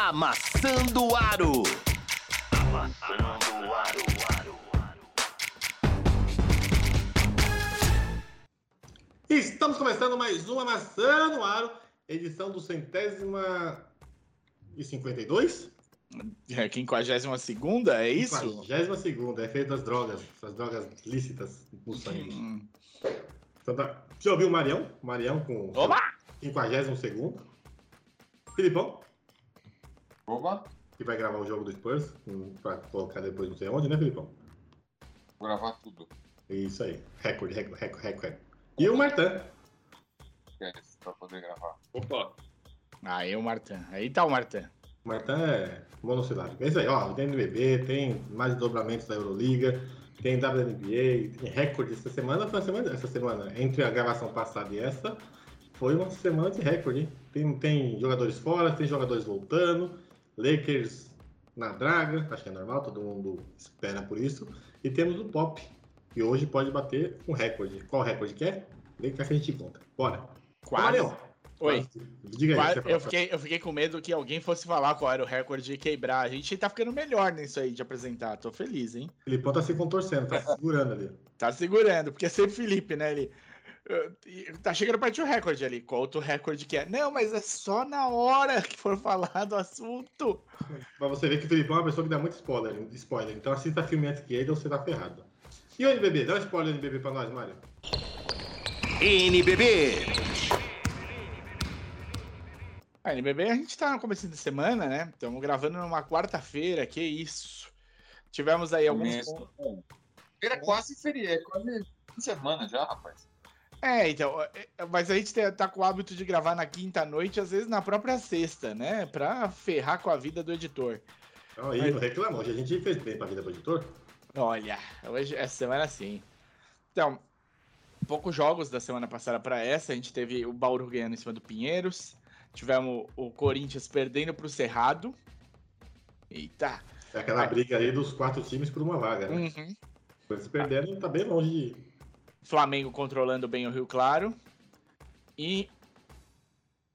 Amassando o Aro. Amassando o Aro. Estamos começando mais uma Maçã no Aro, edição do centésima e cinquenta e dois? É, quinquagésima segunda, é isso? Quinquagésima segunda, é feito das drogas, essas drogas lícitas no sangue. Hum. Então tá. Já ouviu o Marião? Marião com Oba! quinquagésimo segundo. Filipão, Opa, que vai gravar o jogo do Spurs, hum, pra colocar depois não sei onde, né, Filipão? vou gravar tudo. Isso aí, recorde, recorde, recorde, recorde. E o Martan, Esquece, pra poder gravar. Opa, Aí o Martin. Aí tá o Martin. O Martin é monossilábico. É isso aí, ó. Tem NBB, tem mais dobramentos da Euroliga, tem WNBA, tem recorde essa semana. Foi uma semana, essa semana, entre a gravação passada e essa, foi uma semana de recorde, hein? Tem, tem jogadores fora, tem jogadores voltando, Lakers na draga, acho que é normal, todo mundo espera por isso. E temos o Pop, que hoje pode bater um recorde. Qual recorde que é? Vem cá que a gente conta. Bora. Quase. Oi. Diga aí. Quase- eu, fiquei, eu fiquei com medo que alguém fosse falar qual era o recorde de quebrar. A gente tá ficando melhor nisso aí de apresentar. Tô feliz, hein? O Filipão tá se contorcendo, tá se segurando ali. Tá segurando, porque é sempre Felipe, né? Ele. Tá chegando perto do recorde ali. Qual outro recorde que é? Não, mas é só na hora que for falar do assunto. Pra você ver que o Filipão é uma pessoa que dá muito spoiler. spoiler. Então assista filme antes que ele ou você tá ferrado. E o NBB? Dá um spoiler do NBB pra nós, Mário. NBB. A NBB a gente tá no começo de semana, né? Estamos gravando numa quarta-feira, que isso. Tivemos aí alguns. Era quase feriado, é quase fim de semana já, rapaz. É, então, é, é, mas a gente te- tá com o hábito de gravar na quinta noite, às vezes na própria sexta, né? Pra ferrar com a vida do editor. Aí, não reclama. Hoje a gente fez bem pra vida do editor. Olha, hoje essa semana sim. Então, poucos jogos da semana passada para essa. A gente teve o Bauru ganhando em cima do Pinheiros. Tivemos o Corinthians perdendo pro Cerrado. Eita. É aquela briga aí dos quatro times por uma vaga, né? Uhum. Se perderam, tá bem longe de. Flamengo controlando bem o Rio Claro. E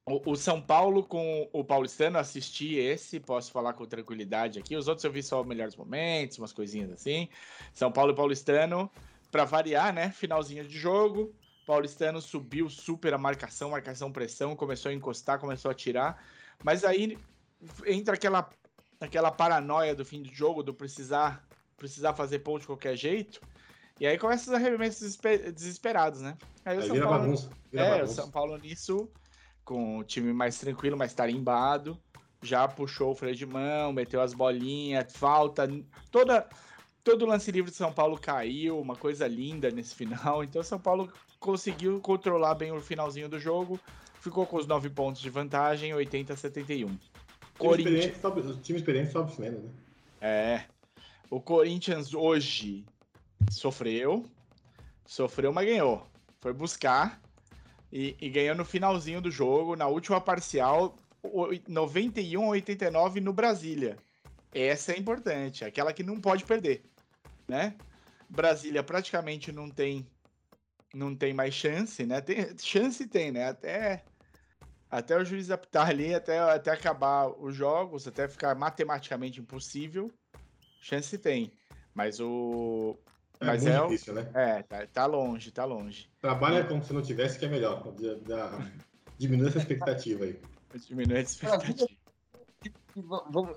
o, São Paulo com o Paulistano, assisti esse, posso falar com tranquilidade aqui. Os outros eu vi só melhores momentos, umas coisinhas assim. São Paulo e Paulistano, pra variar, né? Finalzinho de jogo. Paulistano subiu super a marcação, marcação, pressão, começou a encostar, começou a tirar. Mas aí entra aquela, aquela paranoia do fim do jogo, do precisar, precisar fazer ponto de qualquer jeito. E aí começa os arremessos desesper- desesperados, né? Aí o Aí São vira Paulo, bagunça. Vira é, o bagunça. São Paulo nisso, com o time mais tranquilo, mais tarimbado, já puxou o freio de mão, meteu as bolinhas, falta, toda todo lance livre de São Paulo caiu, uma coisa linda nesse final. Então o São Paulo conseguiu controlar bem o finalzinho do jogo, ficou com os nove pontos de vantagem, 80 a 71. Time Corinthians experiente sobe- O time experiente sobe né? é. O Corinthians hoje sofreu. Sofreu, mas ganhou. Foi buscar e, e ganhou no finalzinho do jogo, na última parcial, o- 91 a 89 no Brasília. Essa é importante, aquela que não pode perder, né? Brasília praticamente não tem não tem mais chance, né? Tem, chance tem, né? Até até o juiz apitar ali, até, até acabar os jogos, até ficar matematicamente impossível, chance tem. Mas o. É Mas muito é difícil, né? É, tá, tá longe, tá longe. Trabalha como se não tivesse, que é melhor. Da- da- Diminui essa expectativa aí. Diminui a expectativa.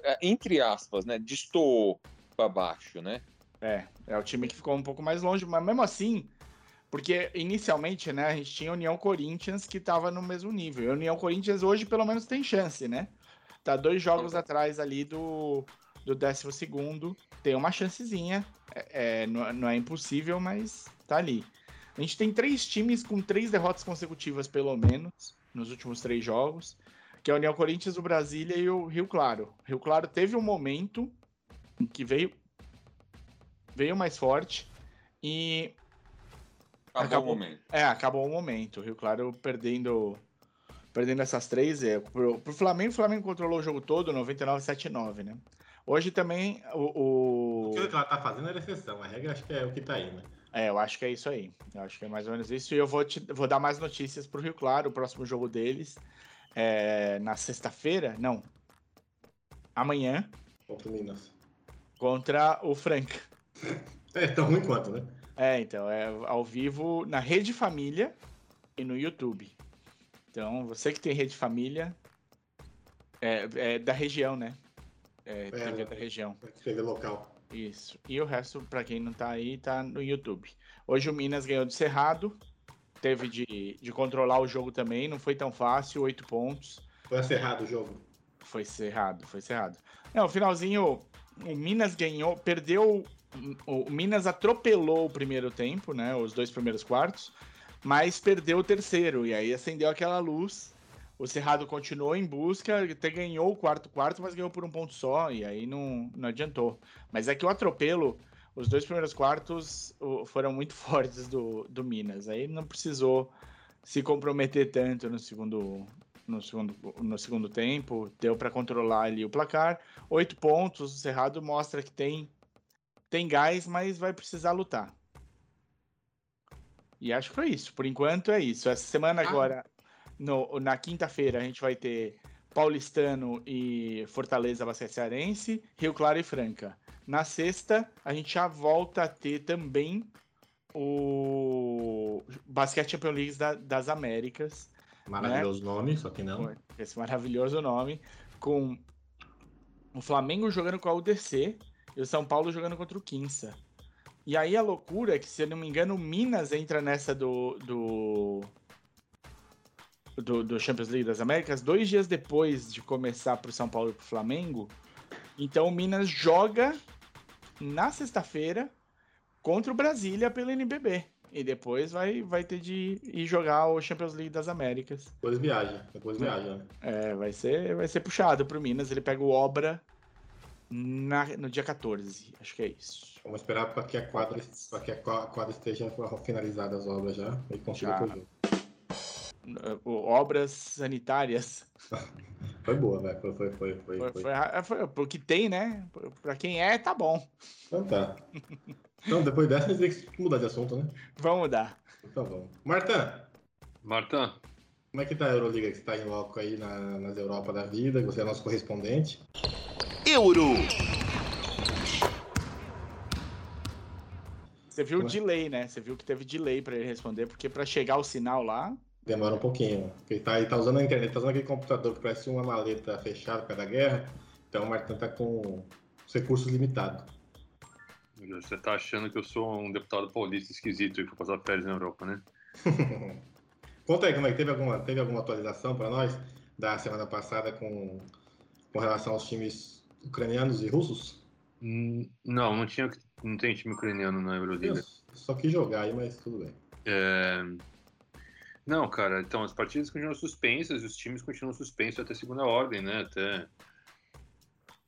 É, entre aspas, né? Destoou pra baixo, né? É, é o time que ficou um pouco mais longe, mas mesmo assim, porque inicialmente, né, a gente tinha a União Corinthians que tava no mesmo nível. E a União Corinthians hoje pelo menos tem chance, né? Tá dois jogos atrás ali do, do décimo segundo, tem uma chancezinha. É, é, não, não é impossível, mas tá ali. A gente tem três times com três derrotas consecutivas, pelo menos, nos últimos três jogos, que é a União Corinthians, o Brasília e o Rio Claro. O Rio Claro teve um momento em que veio veio mais forte e Acabou, Acabou. o momento. é, acabou o momento. O Rio Claro perdendo perdendo essas três. É, pro, pro Flamengo, o Flamengo controlou o jogo todo, 99 7-9, né? Hoje também o, O o- que ela tá fazendo era exceção. A regra acho que é o que tá aí, né? É, eu acho que é isso aí. Eu acho que é mais ou menos isso. E eu vou, te, vou dar mais notícias pro Rio Claro, o próximo jogo deles. É, na sexta-feira? Não. amanhã Contra o Minas. contra o Franca. É tão ruim quanto, né? É, então, é ao vivo na Rede Família e no YouTube. Então, você que tem Rede Família, é, é da região, né? É, TV da região. Escrever local. Isso. E o resto, pra quem não tá aí, tá no YouTube. Hoje o Minas ganhou do Cerrado. Teve de, de controlar o jogo também. Não foi tão fácil, oito pontos. Foi acerrado o jogo. Foi cerrado, foi cerrado. Não, finalzinho, o Minas ganhou, perdeu. O Minas atropelou o primeiro tempo, né? Os dois primeiros quartos, mas perdeu o terceiro. E aí acendeu aquela luz. O Cerrado continuou em busca, até ganhou o quarto quarto, mas ganhou por um ponto só, e aí não, não adiantou. Mas é que o atropelo, os dois primeiros quartos foram muito fortes do, do Minas. Aí não precisou se comprometer tanto no segundo, no segundo, no segundo tempo, deu para controlar ali o placar. Oito pontos, o Cerrado mostra que tem, tem gás, mas vai precisar lutar. E acho que foi isso. Por enquanto é isso. Essa semana Ah. No, na quinta-feira, a gente vai ter Paulistano e Fortaleza Basquete Cearense, Rio Claro e Franca. Na sexta, a gente já volta a ter também o Basquete Champions League da- das Américas Maravilhoso nome, só que não. esse maravilhoso nome, com o Flamengo jogando com a UDC e o São Paulo jogando contra o Quinça. E aí a loucura é que, se eu não me engano, o Minas entra nessa do, do, do, do Champions League das Américas dois dias depois de começar pro São Paulo e pro Flamengo. Então o Minas joga na sexta-feira contra o Brasília pelo NBB. E depois vai, vai ter de ir jogar o Champions League das Américas. Depois viaja. Depois viaja, né? É, vai ser, vai ser puxado pro Minas. Ele pega o Obra na- no dia 14. Acho que é isso. Vamos esperar para que a quadra, para que a qua- quadra esteja finalizada as obras já e consiga Já. correr. Obras sanitárias. Foi boa, velho. Foi, foi, foi, foi, Foi, foi. foi, foi, pro que tem, né? Pra quem é, tá bom. Então tá. Então, depois dessa, a gente tem que mudar de assunto, né? Vamos mudar. Então vamos. Marta, Marta, como é que tá a Euroliga que você tá em loco aí na- nas Europa da vida? Você é nosso correspondente. Euro. Você viu o Ué. delay, né? Você viu que teve delay pra ele responder, porque pra chegar o sinal lá. Demora um pouquinho. Porque ele tá, ele tá usando a internet, tá usando aquele computador que parece uma maleta fechada por causa da guerra. Então o Martin tá com os recursos limitados. você tá achando que eu sou um deputado paulista esquisito e que passar férias na Europa, né? Conta aí como é que teve alguma, teve alguma atualização para nós da semana passada com, com relação aos times ucranianos e russos? Hum, Não, não tinha, não tem time ucraniano na Eu Euroliga. só quis jogar aí, mas tudo bem. É, Não, cara, então as partidas continuam suspensas, os times continuam suspensos até segunda ordem, né? Até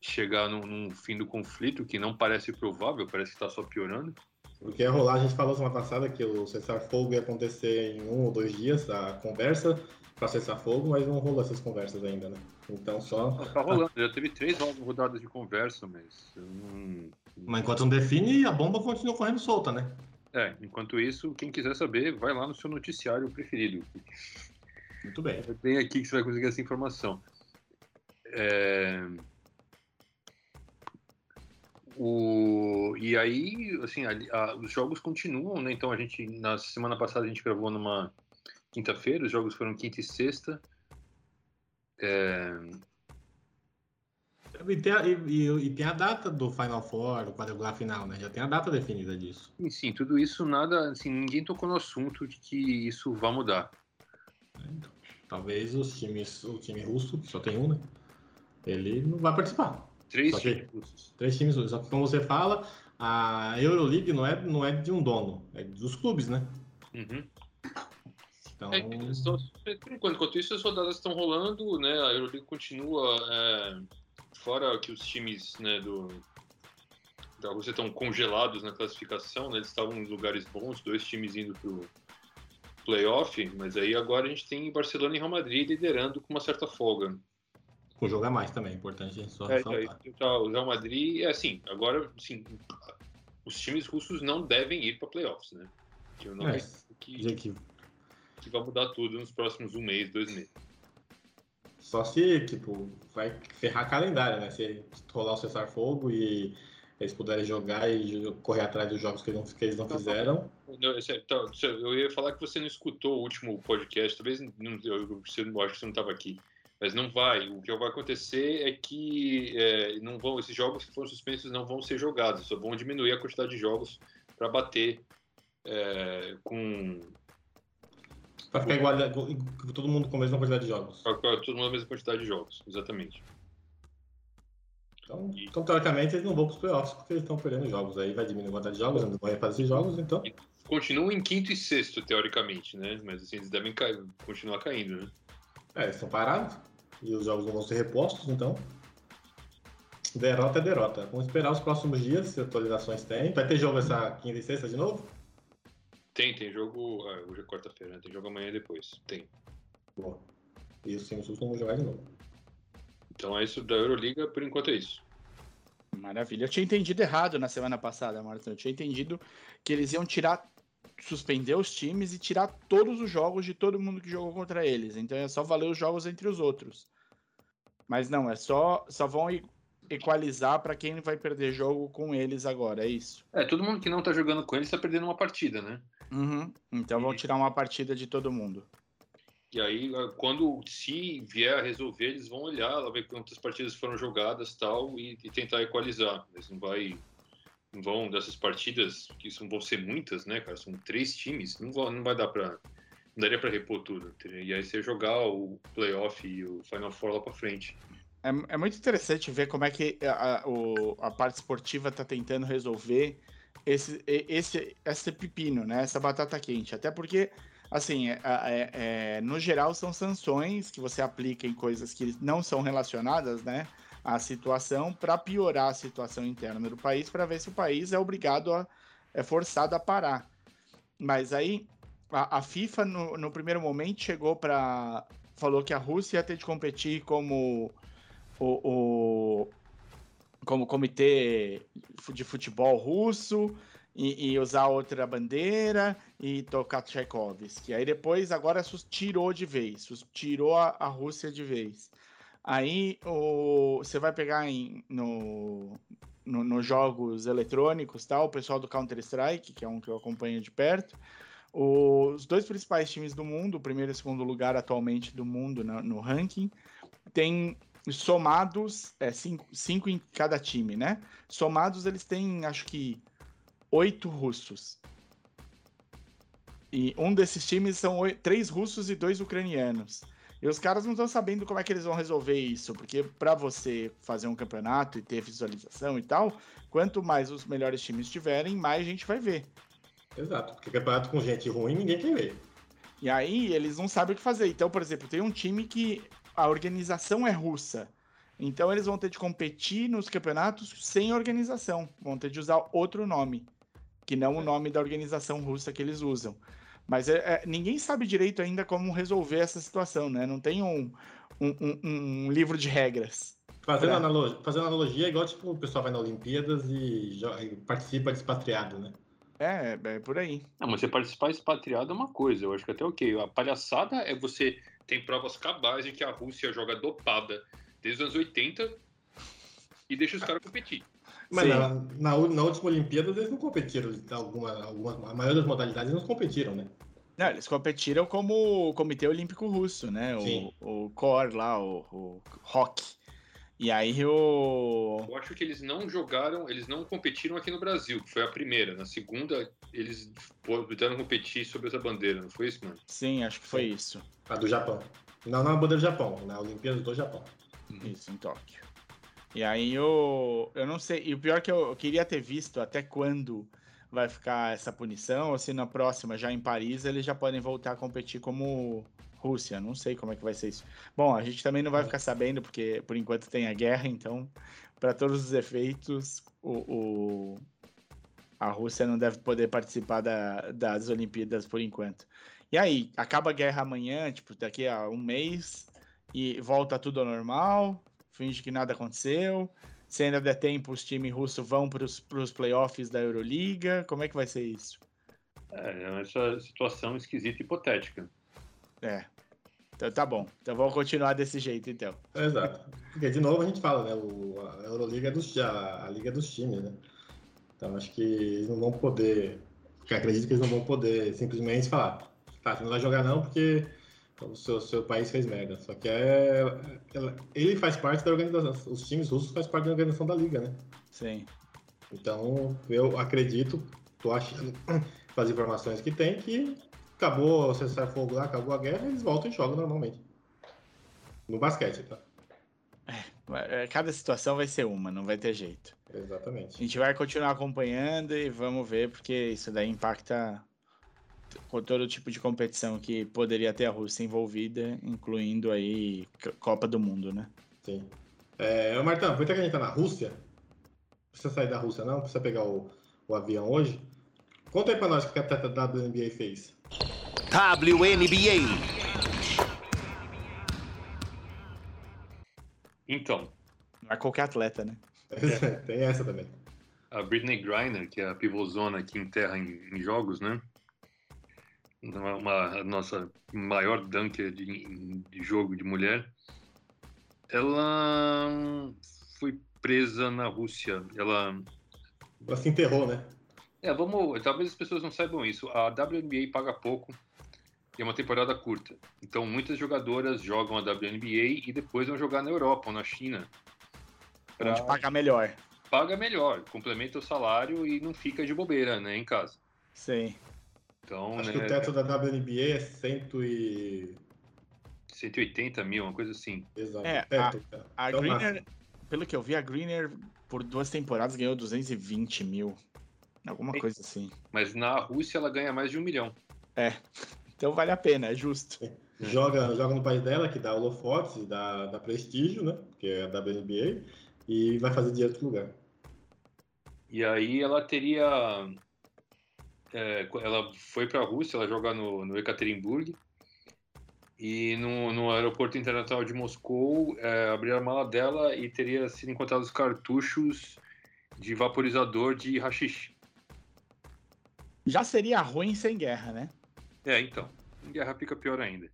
chegar num, num fim do conflito que não parece provável, parece que tá só piorando. Porque ia rolar, a gente falou semana passada que o cessar-fogo ia acontecer em um ou dois dias, a conversa para cessar-fogo, mas não rolou essas conversas ainda, né? Então só. Não, tá rolando, já teve três rodadas de conversa, mas não, Mas enquanto não define, a bomba continua correndo solta, né? É, enquanto isso, quem quiser saber, vai lá no seu noticiário preferido. Muito bem. Bem aqui que você vai conseguir essa informação. É, O... E aí, assim, a- a- os jogos continuam, né? Então a gente, na semana passada a gente gravou numa quinta-feira, os jogos foram quinta e sexta. É, E tem, a, e, e- e tem a data do Final Four, do quadrangular final, né? Já tem a data definida disso. E sim, tudo isso nada, assim, ninguém tocou no assunto de que isso vai mudar. Então, talvez os times, o time russo, que só tem um, né? Ele não vai participar. Três que- times russos. Três times russos. Só que, como você fala, a Euroleague não é, não é de um dono, é dos clubes, né? Uhum. Então, É, só- por enquanto, enquanto isso, as rodadas estão rolando, né? A Euroliga continua é, fora que os times né, do, da Rússia estão congelados na classificação, né? Eles estavam em lugares bons, dois times indo pro playoff, mas aí agora a gente tem Barcelona e Real Madrid liderando com uma certa folga. com jogar mais também, é importante a gente só É, então, ressaltar. aí tá o Real Madrid, é assim, agora, assim, os times russos não devem ir para playoffs, né? Que eu não É, que que vai mudar tudo nos próximos um mês, dois meses. Só se, tipo, vai ferrar calendário, né? Se rolar o cessar-fogo e eles puderem jogar e correr atrás dos jogos que eles não, que eles não fizeram. Não, esse- então, você- eu ia falar que você não escutou o último podcast, talvez não, eu, você, eu acho que você não estava aqui, mas não vai. O que vai acontecer é que é, não vão, esses jogos que foram suspensos não vão ser jogados, só vão diminuir a quantidade de jogos para bater é, com Pra ficar igual, todo mundo com a mesma quantidade de jogos. com a- todo mundo a mesma quantidade de jogos, exatamente. Então, então, teoricamente, eles não vão pros playoffs porque eles estão perdendo jogos. Aí vai diminuir a quantidade de jogos, eles não vão refazer jogos, então. Continuam em quinto e sexto, teoricamente, né? Mas assim, eles devem cair, continuar caindo, né? É, eles estão parados e os jogos não vão ser repostos, então. Derrota é derrota. Vamos esperar os próximos dias, se atualizações tem. Vai ter jogo essa quinta e sexta de novo? Tem, tem jogo. ah, hoje é quarta-feira, né? Tem jogo amanhã e depois. Tem. Boa. E os times vão jogar de novo. Então é isso da Euroliga, por enquanto é isso. Maravilha. Eu tinha entendido errado na semana passada, Martin. Eu tinha entendido que eles iam tirar, suspender os times e tirar todos os jogos de todo mundo que jogou contra eles. Então é só valer os jogos entre os outros. Mas não, é só, só vão equalizar para quem vai perder jogo com eles agora, é isso. É, todo mundo que não tá jogando com eles tá perdendo uma partida, né? Uhum. Então vão tirar uma partida de todo mundo. E aí, ah, quando se vier a resolver, eles vão olhar, lá ver quantas partidas foram jogadas tal, e, e tentar equalizar. Eles não vai. Não vão dessas partidas, que não vão ser muitas, né, cara? São três times, não, vão, não vai dar pra. Não daria pra repor tudo. E aí você jogar o playoff e o Final Four lá pra frente. É, é muito interessante ver como é que a, a- o- a parte esportiva está tentando resolver esse, esse, esse pepino, né? Essa batata quente. Até porque, assim, é- é- é, no geral são sanções que você aplica em coisas que não são relacionadas, né? À situação para piorar a situação interna do país, para ver se o país é obrigado a é forçado a parar. Mas aí a, a FIFA no, no primeiro momento chegou para falou que a Rússia ia ter de competir como o, o- como comitê de futebol russo e, e usar outra bandeira e tocar Tchaikovsky. Aí depois, agora tirou de vez, tirou a, a Rússia de vez. Aí o, você vai pegar em, no, no- nos jogos eletrônicos, tal, o pessoal do Counter-Strike, que é um que eu acompanho de perto, os dois principais times do mundo, o primeiro e o segundo lugar atualmente do mundo no ranking, tem somados, é, cinco, cinco em cada time, né? Somados, eles têm, acho que, oito russos. E um desses times são oi- três russos e dois ucranianos. E os caras não estão sabendo como é que eles vão resolver isso, porque para você fazer um campeonato e ter visualização e tal, quanto mais os melhores times tiverem, mais gente vai ver. Exato. Porque campeonato com gente ruim, ninguém quer ver. E aí eles não sabem o que fazer. Então, por exemplo, tem um time que a organização é russa. Então eles vão ter de competir nos campeonatos sem organização. Vão ter de usar outro nome, que não o nome da organização russa que eles usam. Mas é- é- ninguém sabe direito ainda como resolver essa situação, né? Não tem um, um, um- um livro de regras. Fazendo, É. analogia, fazendo analogia, é igual tipo, o pessoal vai na Olimpíadas e, e participa de expatriado, né? É, é por aí. Não, mas você participar expatriado é uma coisa, eu acho que até ok. A palhaçada é você tem provas cabais de que a Rússia joga dopada desde os anos 80 e deixa os caras competir. Mas Sim. na, na, na última Olimpíadas eles não competiram. Alguma, alguma, a maioria das modalidades não competiram, né? Não, eles competiram como o Comitê Olímpico Russo, né? Sim. O, o COR lá, o, o ROC. E aí o. Eu acho que eles não jogaram, eles não competiram aqui no Brasil, que foi a primeira. Na segunda, eles tentaram competir sobre essa bandeira, não foi isso, mano? Sim, acho que foi isso. A do Japão. Não na bandeira do Japão, na Olimpíadas do Japão. Isso, em Tóquio. E aí eu, eu não sei. E o pior é que eu, eu queria ter visto até quando vai ficar essa punição, ou se na próxima, já em Paris, eles já podem voltar a competir como Rússia. Não sei como é que vai ser isso. Bom, a gente também não vai ficar sabendo, porque por enquanto tem a guerra, então, para todos os efeitos, o, o- a Rússia não deve poder participar da- das Olimpíadas por enquanto. E aí, acaba a guerra amanhã, tipo, daqui a um mês, e volta tudo ao normal, finge que nada aconteceu. Se ainda der tempo, os times russos vão para os playoffs da Euroliga. Como é que vai ser isso? É, essa situação esquisita e hipotética. É. Então tá bom. Então vamos continuar desse jeito, então. Exato. Porque, de novo, a gente fala, né? O, a Euroliga é dos, a, a Liga dos times, né? Então acho que eles não vão poder. acredito que eles não vão poder simplesmente falar, tá, você não vai jogar não porque o seu, seu país fez merda. Só que é. ela- Ele faz parte da organização. Os times russos fazem parte da organização da liga, né? Sim. Então, eu acredito, tô achando, pelas informações que tem, que acabou o cessar-fogo lá, acabou a guerra, eles voltam e jogam normalmente. No basquete, tá? É, Cada situação vai ser uma, não vai ter jeito. A Exatamente. gente vai continuar acompanhando e vamos ver, porque isso daí impacta com todo tipo de competição que poderia ter a Rússia envolvida, incluindo aí Copa do Mundo, né? Sim. É, Martão, aproveita que a gente tá na Rússia. Não precisa sair da Rússia, não? Não precisa pegar o, o avião hoje. Conta aí pra nós o que a atleta da WNBA fez. WNBA. Então, Não é qualquer atleta, né? tem essa também. a Britney Griner, que é a pivôzona que enterra em, em jogos, né? Uma, uma- a nossa maior dunker de, de jogo de mulher. Ela foi presa na Rússia. Ela Ela se enterrou, né? É, vamos. Talvez as pessoas não saibam isso. A WNBA paga pouco e é uma temporada curta. Então muitas jogadoras jogam a WNBA e depois vão jogar na Europa ou na China. Pra- Onde pagar melhor. Paga melhor, complementa o salário e não fica de bobeira, né, em casa. Sim. Então, Acho né, que o teto da WNBA é cento e... 180 mil, uma coisa assim. Exato. É, teto, cara. A Então, Greener, pelo que eu vi, a Greener por duas temporadas ganhou 220 mil. Alguma Sim. coisa assim. Mas na Rússia ela ganha mais de um milhão. Então vale a pena, é justo. joga, joga no país dela, que dá holofotes, dá, dá prestígio, né? Que é a WNBA, e vai fazer dinheiro em outro lugar. E aí ela teria. é, ela foi para a Rússia, ela joga no, no Ekaterinburg. E no, no aeroporto internacional de Moscou, é, abriram a mala dela e teria sido encontrados cartuchos de vaporizador de hashish. Já seria ruim sem guerra, né? É, então. Em guerra fica pior ainda.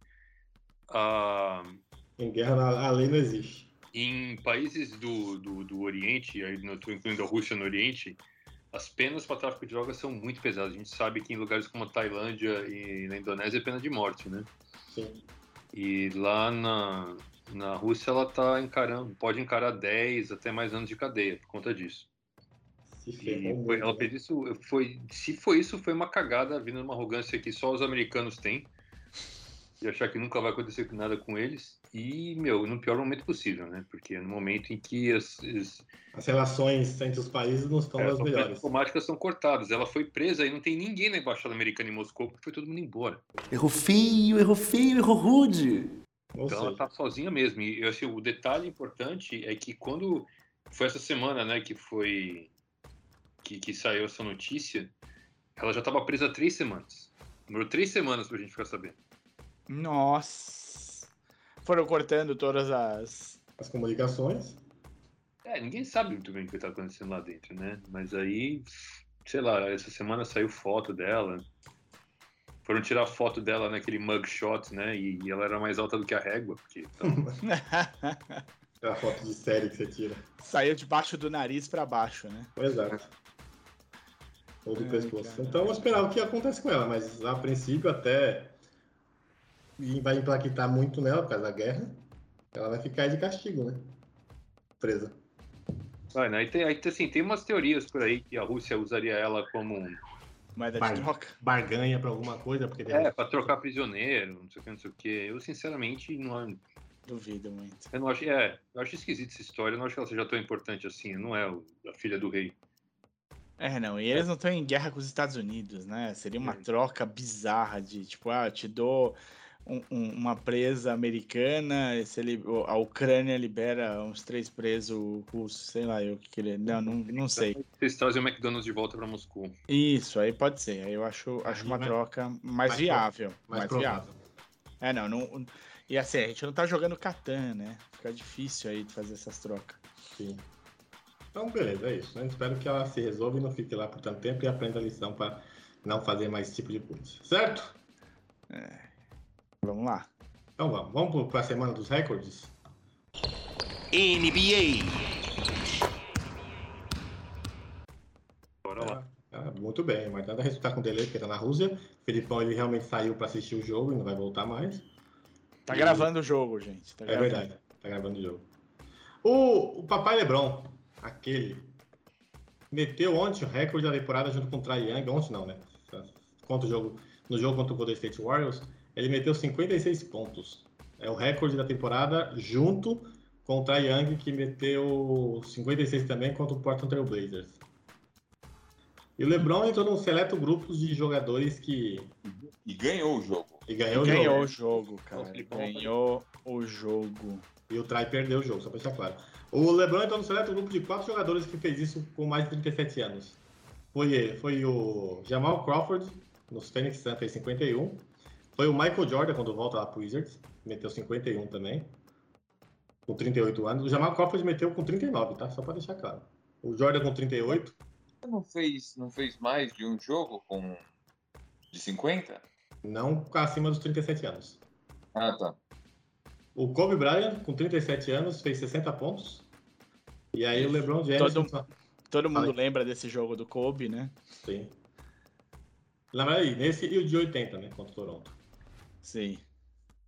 Ah, Em guerra, a lei não existe. em países do, do, do Oriente, aí estou incluindo a Rússia no Oriente, as penas para tráfico de drogas são muito pesadas. A gente sabe que em lugares como a Tailândia e na Indonésia é pena de morte, né? Sim. E lá na, na Rússia ela tá encarando, pode encarar 10 até mais anos de cadeia por conta disso. Se E ferrou foi- ela né? fez isso, foi, se foi isso, foi uma cagada vindo numa arrogância que só os americanos têm. E achar que nunca vai acontecer nada com eles. E, meu, no pior momento possível, né? Porque é no momento em que as, as, As relações entre os países não estão é, as melhores. diplomáticas são cortadas. Ela foi presa e não tem ninguém na embaixada americana em Moscou, porque foi todo mundo embora. Errou feio, errou feio, errou rude. Ou Então ela tá sozinha mesmo. E eu assim, o detalhe importante é que quando foi essa semana, né, que foi que, que saiu essa notícia, ela já estava presa há três semanas. Demorou três semanas pra gente ficar sabendo. Nossa. Foram cortando todas as. as comunicações. É, ninguém sabe muito bem o que tá acontecendo lá dentro, né? Mas aí, sei lá, essa semana saiu foto dela. Foram tirar foto dela naquele mugshot, né? E, e ela era mais alta do que a régua, porque então, Aquela foto de série que você tira. Saiu debaixo do nariz pra baixo, né? Exato. Ou do Ai, pescoço. Então, vamos esperar o que acontece com ela, mas a princípio até e vai impactar muito nela por causa da guerra. Ela vai ficar de castigo, né? Presa. vai, né? Aí tem, aí, assim, tem umas teorias por aí que a Rússia usaria ela como um Moeda Vai. de troca. Barganha pra alguma coisa, porque É, pra trocar prisioneiro, não sei o que, não sei o que. Eu, sinceramente, não, Duvido muito. eu não acho. É, eu acho esquisito essa história. Eu não acho que ela seja tão importante assim. Não é a filha do rei. É, não, e eles não estão em guerra com os Estados Unidos, né? Seria uma É. troca bizarra de, tipo, ah, te dou um- um- uma presa americana, e se ele, a Ucrânia libera uns três presos russos, sei lá, eu que queria. Não, não, não sei. Vocês trazem o McDonald's de volta pra Moscou. Isso, aí pode ser. Aí eu acho, acho uma vai- troca mais, mais viável. mais Mais, provável. viável. É, não, não. E assim, a gente não tá jogando Catan, né? Fica difícil aí de fazer essas trocas. Sim. Então, beleza, é isso. Né? Espero que ela se resolva e não fique lá por tanto tempo e aprenda a lição para não fazer mais esse tipo de coisa. Certo? Vamos lá. Então vamos, vamos para a semana dos recordes? NBA. Bora lá. Ah, muito bem, mas nada resultar com delay, porque tá na Rússia. Felipão, ele realmente saiu para assistir o jogo e não vai voltar mais. Tá gravando o jogo, gente. Tá É gravando. verdade, tá gravando o jogo. O, o Papai Lebron, aquele, meteu ontem o recorde da temporada junto com o Trae Young. Ontem não, né? Contra o jogo, no jogo contra o Golden State Warriors, ele meteu 56 pontos. É o recorde da temporada junto com o Trae Young, que meteu 56 também contra o Portland Trail Blazers. E o LeBron entrou num seleto grupo de jogadores que E ganhou o jogo. e ganhou, o Ganhou jogo. o jogo, cara. Ganhou o jogo. E o Trai perdeu o jogo, só pra deixar claro. O LeBron entrou no seleto grupo de quatro jogadores que fez isso com mais de 37 anos. Foi ele, foi o Jamal Crawford, nos Phoenix Suns, fez 51. Foi o Michael Jordan, quando volta lá pro Wizards, meteu 51 também, com 38 anos. O Jamal Crawford meteu com 39, tá? Só pra deixar claro. O Jordan com 38, Não fez, não fez mais de um jogo com de 50? não acima dos 37 anos. Ah, tá. O Kobe Bryant, com 37 anos, fez 60 pontos. E aí o LeBron James... Todo- Todo mundo Fala lembra desse jogo do Kobe, né? Sim. Lembra aí, nesse e o de 80, né? Contra o Toronto. Sim.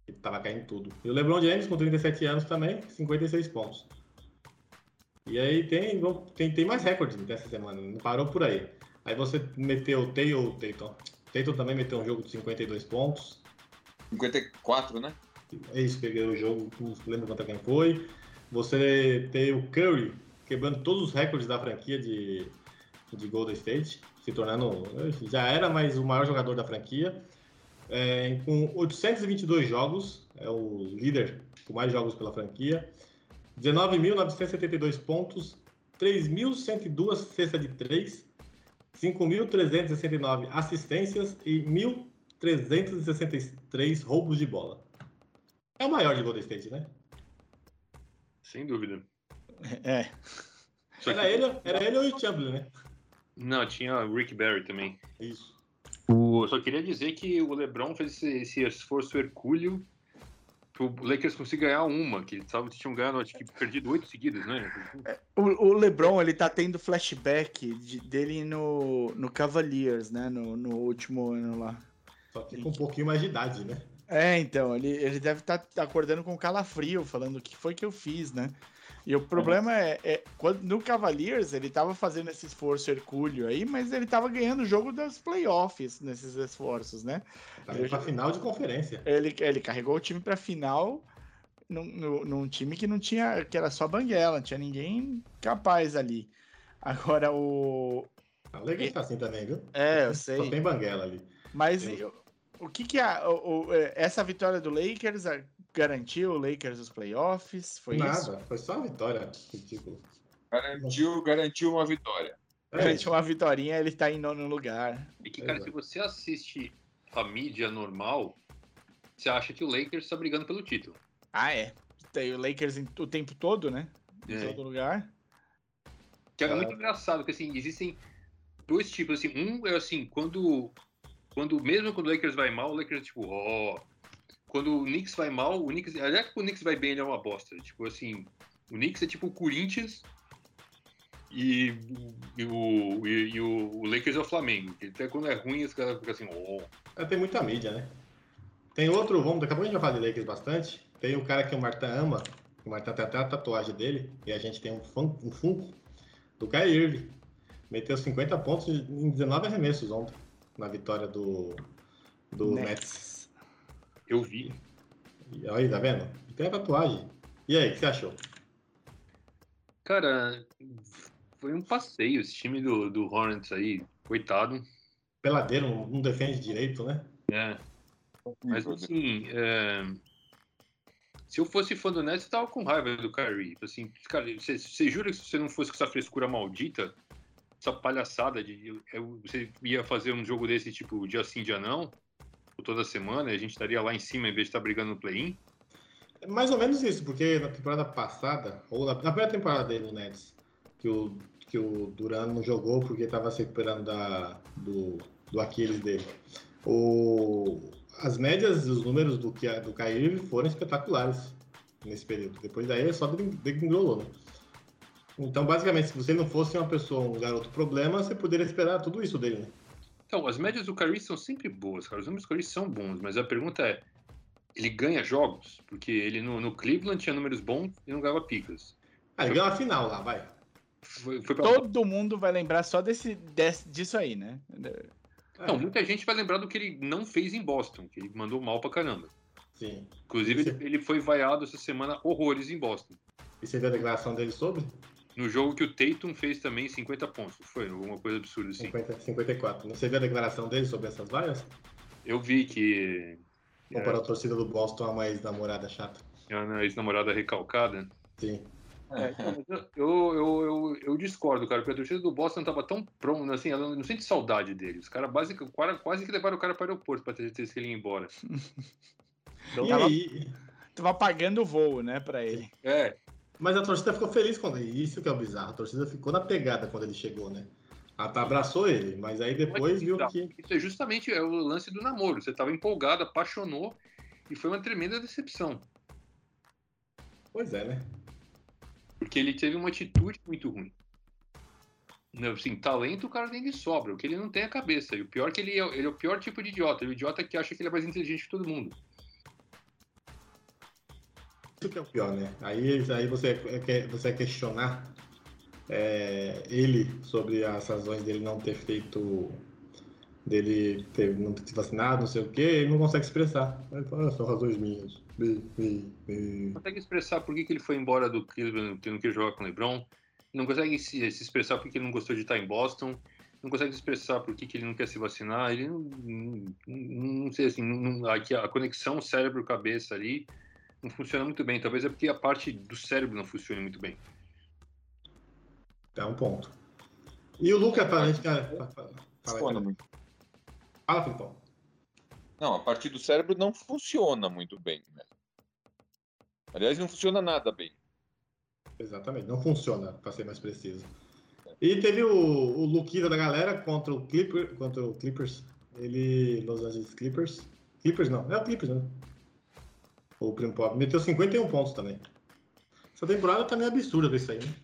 Que tava caindo tudo. E o LeBron James, com 37 anos também, 56 pontos. E aí tem, tem, tem mais recordes dessa semana, não parou por aí. Aí você meteu o Taylor, Tatum. Tatum também meteu um jogo de 52 pontos. 54, né? É isso, peguei o jogo, não lembro quanto quem foi. Você tem o Curry quebrando todos os recordes da franquia de, de Golden State, se tornando. Já era mais o maior jogador da franquia. É, com 822 jogos, é o líder com mais jogos pela franquia. 19.972 pontos, 3.102 cestas de 3, 5.369 assistências e 1.363 roubos de bola. É o maior de Golden State, né? Sem dúvida. É. Era ele, era ele ou o Chamberlain, né? Não, tinha o Rick Barry também. Isso. O, eu só queria dizer que o LeBron fez esse, esse esforço hercúleo pro Lakers conseguir ganhar uma, que eles tavam- tinham ganhado, acho que perdido oito seguidas, né? O, o LeBron, ele tá tendo flashback de- dele no, no Cavaliers, né? No, no último ano lá. Só que com um pouquinho mais de idade, né? É, então, ele, ele deve estar acordando com calafrio, falando o que foi que eu fiz, né? E o problema é, é quando no Cavaliers ele tava fazendo esse esforço hercúleo aí, mas ele tava ganhando o jogo das playoffs nesses esforços, né? Tá indo pra final de conferência. Ele, ele carregou o time pra final num, num, num time que não tinha, que era só banguela, não tinha ninguém capaz ali. Agora o. O Lakers tá assim também, viu? É, eu Só sei. tem banguela ali. Mas Eu- o, que que a, o- o- é, essa vitória do Lakers a- garantiu o Lakers os playoffs? Foi Nada, isso? foi só uma vitória. Ridículo. Garantiu, garantiu uma vitória. É Garantiu uma vitória, ele tá em nono lugar. E que, cara, Exato. se você assiste a mídia normal, você acha que o Lakers tá brigando pelo título. Ah, é. Tem o Lakers em- o tempo todo, né? Em É. todo lugar. Que é Ah. muito engraçado, porque assim, existem dois tipos, assim, um é assim, quando, quando mesmo quando o Lakers vai mal, o Lakers é tipo, ó. Quando o Knicks vai mal, o Knicks, aliás, quando o Knicks vai bem, ele é uma bosta. Tipo assim, o Knicks é tipo o Corinthians e, e o, e, e o, o Lakers é o Flamengo. Até quando é ruim, os caras ficam assim, ó. É, tem muita mídia, né? Tem outro, vamos, daqui a pouco a gente vai falar de Lakers bastante. Tem um cara que o Martin ama, o Martin tem até a tatuagem dele, e a gente tem um, fun, um funko do Kyrie Irving. Meteu 50 pontos em 19 arremessos ontem, na vitória do, do Nets. Nets. Eu vi. E aí, tá vendo? Tem a tatuagem. E aí, o que você achou? Cara, foi um passeio esse time do, do Hornets aí, coitado. Peladeiro, não defende direito, né? É. Mas assim, é, se eu fosse fã do Nets, eu tava com raiva do Kyrie. Tipo Assim, cara, você, você jura que se você não fosse com essa frescura maldita, essa palhaçada de você ia fazer um jogo desse tipo dia sim, dia não, toda semana, e a gente estaria lá em cima em vez de estar brigando no play-in? É mais ou menos isso, porque na temporada passada, ou na, na primeira temporada dele no Nets, que o, que o Duran não jogou porque estava se recuperando da, do, do Aquiles dele. O, as médias e os números do, do Kyrie foram espetaculares nesse período. Depois daí ele só degringolou, né? Então, basicamente, se você não fosse uma pessoa, um garoto problema, você poderia esperar tudo isso dele, né? Então, as médias do Kyrie são sempre boas, cara. Os números do Kyrie são bons, mas a pergunta é: ele ganha jogos? Porque ele no, no Cleveland tinha números bons e não ganhava picas. Ah, ele ganhou a final lá, vai. Foi, foi pra... Todo mundo vai lembrar só desse, desse- disso aí, né? Não, muita gente vai lembrar do que ele não fez em Boston, que ele mandou mal pra caramba. Sim. Inclusive, Sim. ele, ele foi vaiado essa semana horrores em Boston. E você viu a declaração dele sobre? No jogo que o Tatum fez também 50 pontos. Foi alguma coisa absurda assim. 50, 54. Você viu a declaração dele sobre essas vaias? Eu vi que Comparou a torcida do Boston a uma ex-namorada chata. é uma ex-namorada recalcada. Sim. É, então, mas eu, eu, eu, eu discordo, cara, porque a torcida do Boston tava tão pronta, assim, ela não sente saudade dele. Os caras quase, que levaram o cara para o aeroporto pra ter certeza que ele ia embora. E tava- aí, Tava pagando o voo, né, pra ele. É, mas a torcida ficou feliz quando ele. Isso que é o bizarro. A torcida ficou na pegada quando ele chegou, né? Ela tá- abraçou ele, mas aí depois viu Então, que. Isso é justamente é o lance do namoro. Você tava empolgado, apaixonou e foi uma tremenda decepção. Pois é, né? Porque ele teve uma atitude muito ruim. Assim, talento o cara tem de sobra, o que ele não tem é a cabeça. E o pior é que ele é, ele é o pior tipo de idiota. Ele é o idiota que acha que ele é mais inteligente que todo mundo. Isso que é o pior, né? Aí, aí você, quer, você questionar é, ele sobre as razões dele não ter feito. dele ter, não ter se vacinado, não sei o quê, ele não consegue expressar. Ele fala, ah, são razões minhas. Consegue expressar por que, que ele foi embora do Cleveland, que não quer jogar com o LeBron. Não consegue se, se expressar por que ele não gostou de estar em Boston. Não consegue expressar por que, que ele não quer se vacinar. Ele não, não, não- sei assim, não, a conexão cérebro-cabeça ali não funciona muito bem. Talvez é porque a parte do cérebro não funcione muito bem. É um ponto. E o gente. Fala, fala, fala, Funciona aí, muito. fala, Filipão. Não, a parte do cérebro não funciona muito bem. Né? Aliás, não funciona nada bem. Exatamente, não funciona, para ser mais preciso. E teve o, o Luquita da galera contra o, Clipper, contra o Clippers. Ele. Los Angeles Clippers. Clippers não, é o Clippers, né? O Primo Pop. Meteu 51 pontos também. Essa temporada tá meio absurda isso aí, né?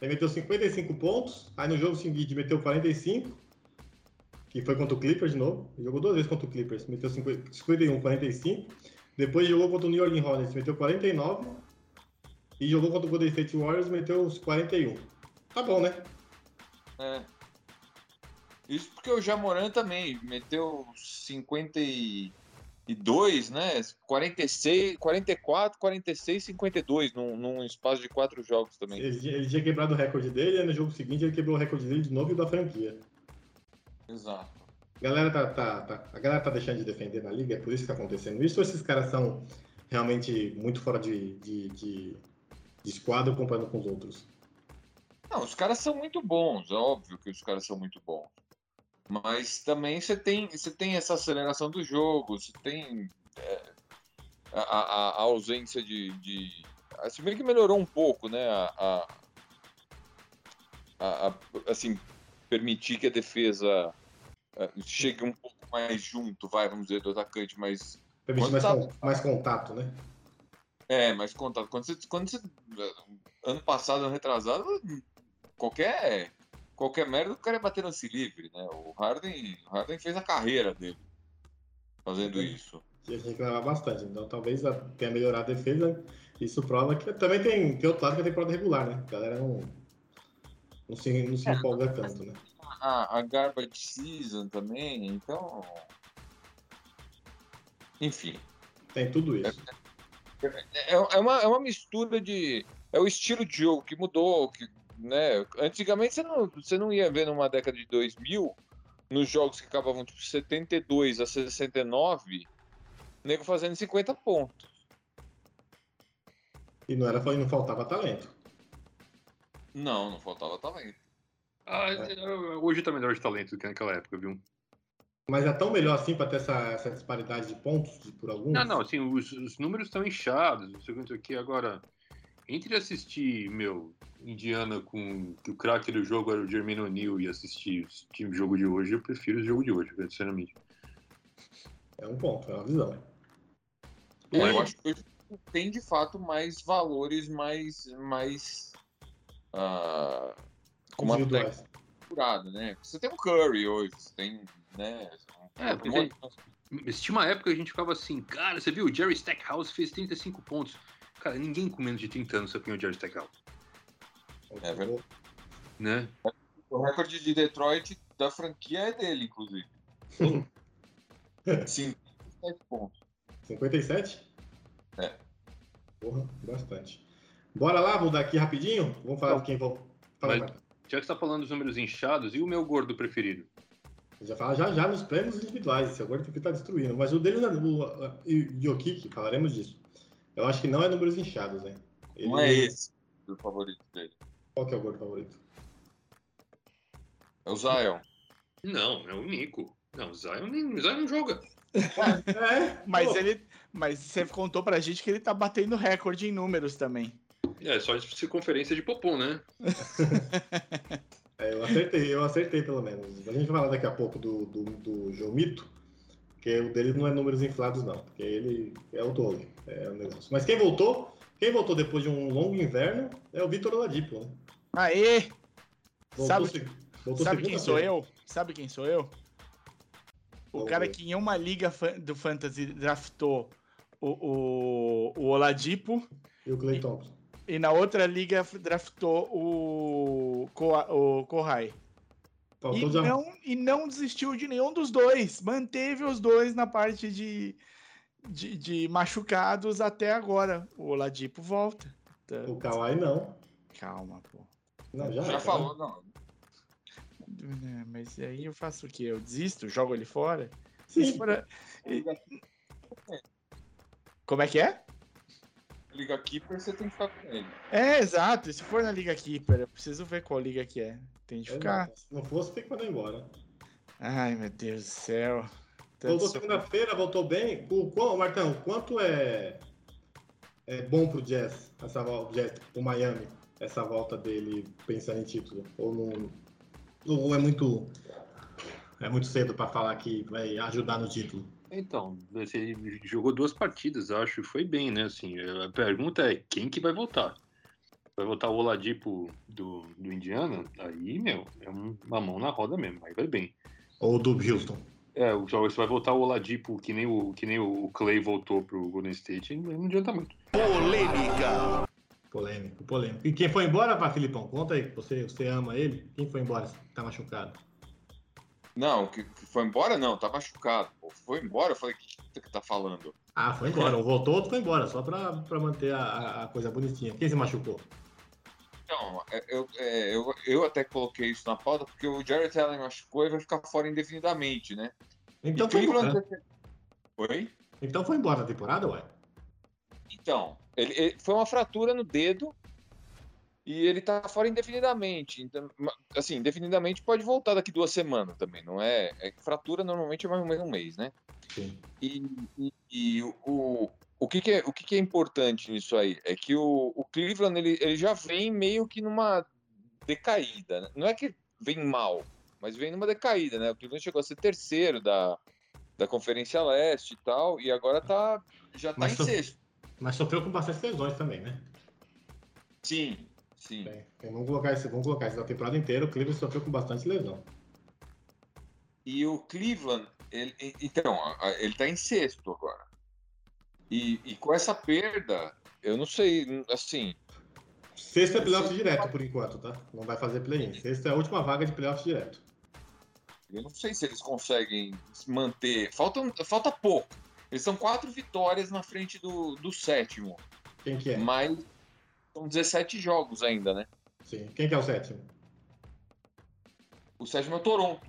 Ele meteu 55 pontos, aí no jogo seguinte meteu 45, que foi contra o Clippers de novo. Ele jogou duas vezes contra o Clippers, meteu 50 51, 45. Depois jogou contra o New Orleans Hornets, meteu 49. E jogou contra o Golden State Warriors, meteu os 41. Tá bom, né? É. Isso porque o Jamoran também meteu 52, né? 46, 44, 46, 52 num, num espaço de quatro jogos também. Ele, tinha- ele tinha quebrado o recorde dele, e no jogo seguinte ele quebrou o recorde dele de novo e da franquia. Exato. A galera tá, tá- tá- a galera tá deixando de defender na liga, é por isso que tá acontecendo isso, ou esses caras são realmente muito fora de, de, de, de esquadro comparando com os outros? Não, os caras são muito bons, é óbvio que os caras são muito bons. Mas também você tem, você tem essa aceleração do jogo, você tem é, a, a- a ausência de, de. Se bem que melhorou um pouco, né? A, a- assim, permitir que a defesa é, chegue um pouco mais junto, vai, vamos dizer, do atacante, mas Permitir mais, con- mais contato, né? É, mas contato. Quando você, quando você. Ano passado, ano retrasado, qualquer. Qualquer merda, o cara ia bater lance livre, né? O Harden, o Harden fez a carreira dele fazendo isso. Gente reclamava bastante. Então talvez tenha melhorado a defesa. Isso prova que também tem, tem outro lado que é a temporada regular, né? A galera não, não, se, não se É. empolga tanto, né? A, a Garbage Season também, então. Enfim. Tem tudo isso. É, é uma, é uma mistura de. É o estilo de jogo que mudou. Que, né? Antigamente você não, você não ia ver numa década de 2000, nos jogos que acabavam tipo 72 a 69, nego fazendo 50 pontos. E não, era, e não faltava talento. Não, não faltava talento. Ah, hoje tá melhor de talento do que naquela época, viu? Mas é tão melhor assim para ter essa, essa disparidade de pontos de- por alguns? Não, não, assim, os, os números estão inchados, não sei quanto aqui. Agora, entre assistir, meu, Indiana com que o craque do jogo era o Jermaine O'Neal e assistir o time jogo de hoje, eu prefiro o jogo de hoje, sinceramente. É um ponto, é uma visão. É, eu acho que hoje tem de fato mais valores mais, mais ah, com uma curada, né? Você tem o Curry hoje, você tem, né? É, um porque- monte- Mas tinha uma época que a gente ficava assim, cara, você viu? O Jerry Stackhouse fez 35 pontos. Cara, ninguém com menos de 30 anos sabia o Jerry Stackhouse, É verdade. né? O recorde de Detroit da franquia é dele, inclusive. Sim, 7 pontos. 57? É. Porra, bastante. Bora lá, vou dar aqui rapidinho. Vamos falar de quem vou. Fala aí, Mas- Marcão. Já que você tá falando dos números inchados, e o meu gordo preferido? Já fala já já nos prêmios individuais. Esse agora que tá destruindo. Mas o dele, não é- o o Jokic, falaremos disso. Eu acho que não é números inchados, né? Ele- Não é esse o favorito dele. Qual que é o gordo favorito? É o Zion. Não, é o Nico. Não, o Zion, nem, o Zion não joga. É, Mas pô, ele. Mas você contou pra gente que ele tá batendo recorde em números também. É, só de circunferência de popom, né? é, eu acertei, eu acertei pelo menos. A gente vai falar daqui a pouco do, do, do João Mito, que o dele não é números inflados, não. Porque ele é o Doug. É o negócio. Mas quem voltou, quem voltou depois de um longo inverno é o Vitor Oladipo, né? Aê! Voltou, Sabe, se- voltou sabe quem sou segunda-feira. eu? Sabe quem sou eu? O cara ver. que em uma liga do Fantasy draftou o, o, o Oladipo E o Clay Thompson. e na outra liga draftou o, o Kohai. E já. não, e não desistiu de nenhum dos dois. Manteve os dois na parte de, de, de machucados até agora. O Oladipo volta. Tá- O Kawhi não. Calma, pô. Não, já, Já cara. falou, não. É, Mas aí eu faço o quê? Eu desisto? Jogo ele fora? Sim. Como é que é? Liga Keeper, você tem que ficar com ele. É, exato. E se for na Liga Keeper, eu preciso ver qual liga que é. Tem de ficar. Exato. Se não fosse, tem que mandar embora. Ai, meu Deus do céu. Tanto Voltou segunda-feira, voltou bem. O, qual, Martão, quanto é, é bom pro Jazz, essa volta, Jazz, pro Miami, essa volta dele pensando em título? Ou não, ou é muito é muito cedo para falar que vai ajudar no título? Então, ele jogou duas partidas, acho, e foi bem, né? Assim, a pergunta é quem que vai voltar? Vai voltar o Oladipo do, do Indiana? Aí, meu, é um- uma mão na roda mesmo, aí vai bem. Ou do Houston? É, o jogo, se vai voltar o Oladipo, que nem o, que nem o Clay voltou pro Golden State, não adianta muito. Polêmica. Polêmico, polêmico. E quem foi embora, vai, Filipão? Conta aí, você, você ama ele? Quem foi embora? Tá machucado? Não, que, que foi embora não, tá machucado. Pô. Foi embora, eu falei, o que, que, que tá falando? Ah, foi embora. Voltou, outro foi embora, só pra, pra manter a- a, coisa bonitinha. Quem se machucou? Não, é, eu, é, eu, eu até coloquei isso na pauta porque o Jared Allen machucou e vai ficar fora indefinidamente, né? Então E foi embora. Oi? Então foi embora na temporada, ué? Então, ele, ele- foi uma fratura no dedo e ele tá fora indefinidamente. Então, assim, indefinidamente pode voltar daqui duas semanas também, não é? é fratura normalmente é mais ou menos um mês, né? Sim. E, e- e o, o, que, que é, o que, que é importante nisso aí? É que o, o Cleveland ele, ele já vem meio que numa decaída. né? Não é que vem mal, mas vem numa decaída, né? O Cleveland chegou a ser terceiro da, da Conferência Leste e tal, e agora tá, já tá Mas em sexto. Mas sofreu com bastante lesões também, né? Sim, sim. Bem, vamos colocar isso, vamos colocar isso na temporada inteira. O Cleveland sofreu com bastante lesão. E o Cleveland, ele, então, ele tá em sexto agora. E, e com essa perda, eu não sei, assim, Sexta é playoff direto por enquanto, tá? Não vai fazer play-in. Sexta é a última vaga de playoff direto. eu não sei se eles conseguem se manter. Falta, falta pouco. Eles são quatro vitórias na frente do, do sétimo, Quem que é? mas são 17 jogos ainda, né? Sim. Quem que é o sétimo? O sétimo é o Toronto,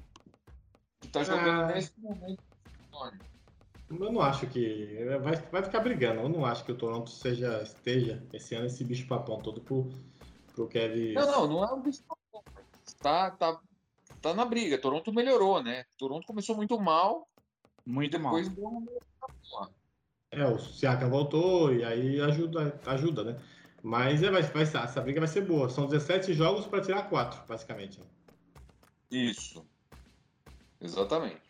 que tá jogando Ah. nesse momento. Eu não acho que. Vai, vai ficar brigando. Eu não acho que o Toronto seja, esteja esse ano esse bicho papão todo pro, pro Kevin. Não, não, não é um bicho papão. Tá, tá, tá na briga. Toronto melhorou, né? Toronto começou muito mal, Muito mal. depois deu uma melhorada. É, o Siakam voltou e aí ajuda, ajuda né? Mas é, vai, vai, essa briga vai ser boa. São 17 jogos para tirar 4, basicamente. Isso. Exatamente.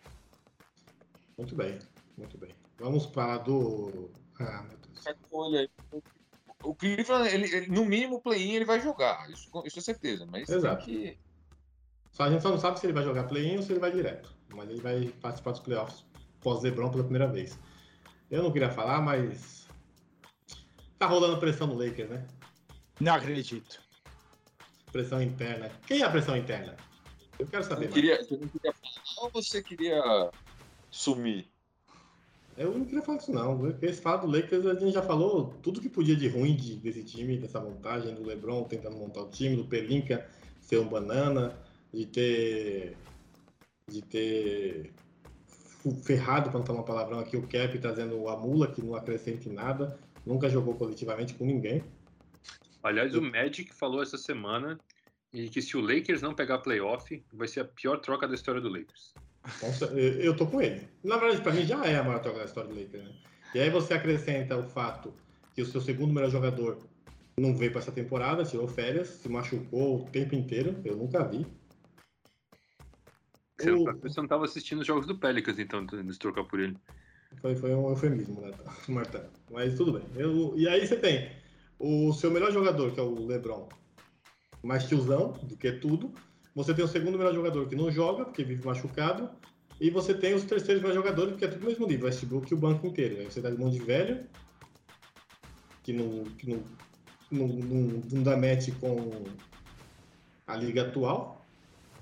Muito bem. Muito bem. Vamos para do. Ah, meu Deus. O Cleveland, ele, ele- no mínimo, o play-in ele vai jogar. Isso, isso é certeza. Mas Exato. tem que. Só, a gente só não sabe se ele vai jogar play-in ou se ele vai direto. Mas ele vai participar dos playoffs pós-Lebron pela primeira vez. Eu não queria falar, mas. Tá rolando pressão no Lakers, né? Não acredito. Pressão interna. Quem é a pressão interna? Eu quero saber. Você, mais. queria, você não queria falar ou você queria sumir? Eu não queria falar disso, não. Esse fato do Lakers, a gente já falou tudo que podia de ruim de- desse time, dessa montagem, do LeBron tentando montar o time, do Pelinka ser um banana, de ter. de ter ferrado, para não falar um palavrão aqui, o Cap trazendo a mula, que não acrescenta em nada, nunca jogou coletivamente com ninguém. Aliás, o Magic falou essa semana e que se o Lakers não pegar playoff, vai ser a pior troca da história do Lakers. Eu- eu tô com ele. Na verdade, para mim já é a maior troca da história do Lakers, né? E aí você acrescenta o fato que o seu segundo melhor jogador não veio para essa temporada, tirou férias, se machucou o tempo inteiro, eu nunca vi. Você, O- não, você não tava assistindo os jogos do Pelicans, então, de trocar por ele. Foi, foi um eufemismo, né, Marta? Mas tudo bem. Eu- e aí você tem o seu melhor jogador, que é o LeBron, mais tiozão do que tudo. Você tem o segundo melhor jogador que não joga, porque vive machucado. E você tem os terceiros melhores jogadores, que é tudo no mesmo nível, Westbrook e o banco inteiro. Aí você dá de mão de velho, que não, que não, não, não, não dá match com a liga atual.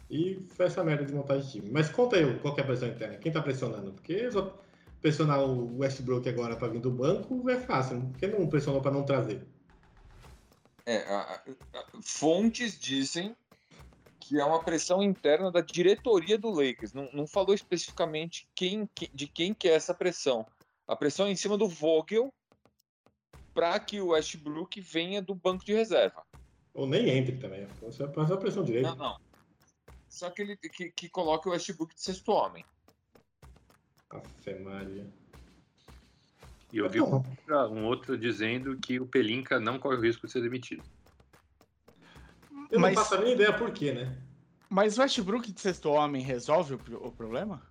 E faz essa merda de montagem de time. Mas conta aí qual que é a pressão interna. Quem tá pressionando? Porque só pressionar o Westbrook agora para vir do banco é fácil. Por que não pressionou para não trazer? É, a- a- fontes dizem que é uma pressão interna da diretoria do Lakers. Não, não falou especificamente quem, que- de quem que é essa pressão. A pressão é em cima do Vogel para que o Westbrook venha do banco de reserva. Ou nem entre também. Você passa a pressão direita. Não, não. Só que ele que, que coloque o Westbrook de sexto homem. Afe Maria. E eu vi um outro, um outro dizendo que o Pelinka não corre o risco de ser demitido. Eu Mas- não faço a minha ideia por quê, né? Mas o Westbrook de sexto homem resolve o, o problema?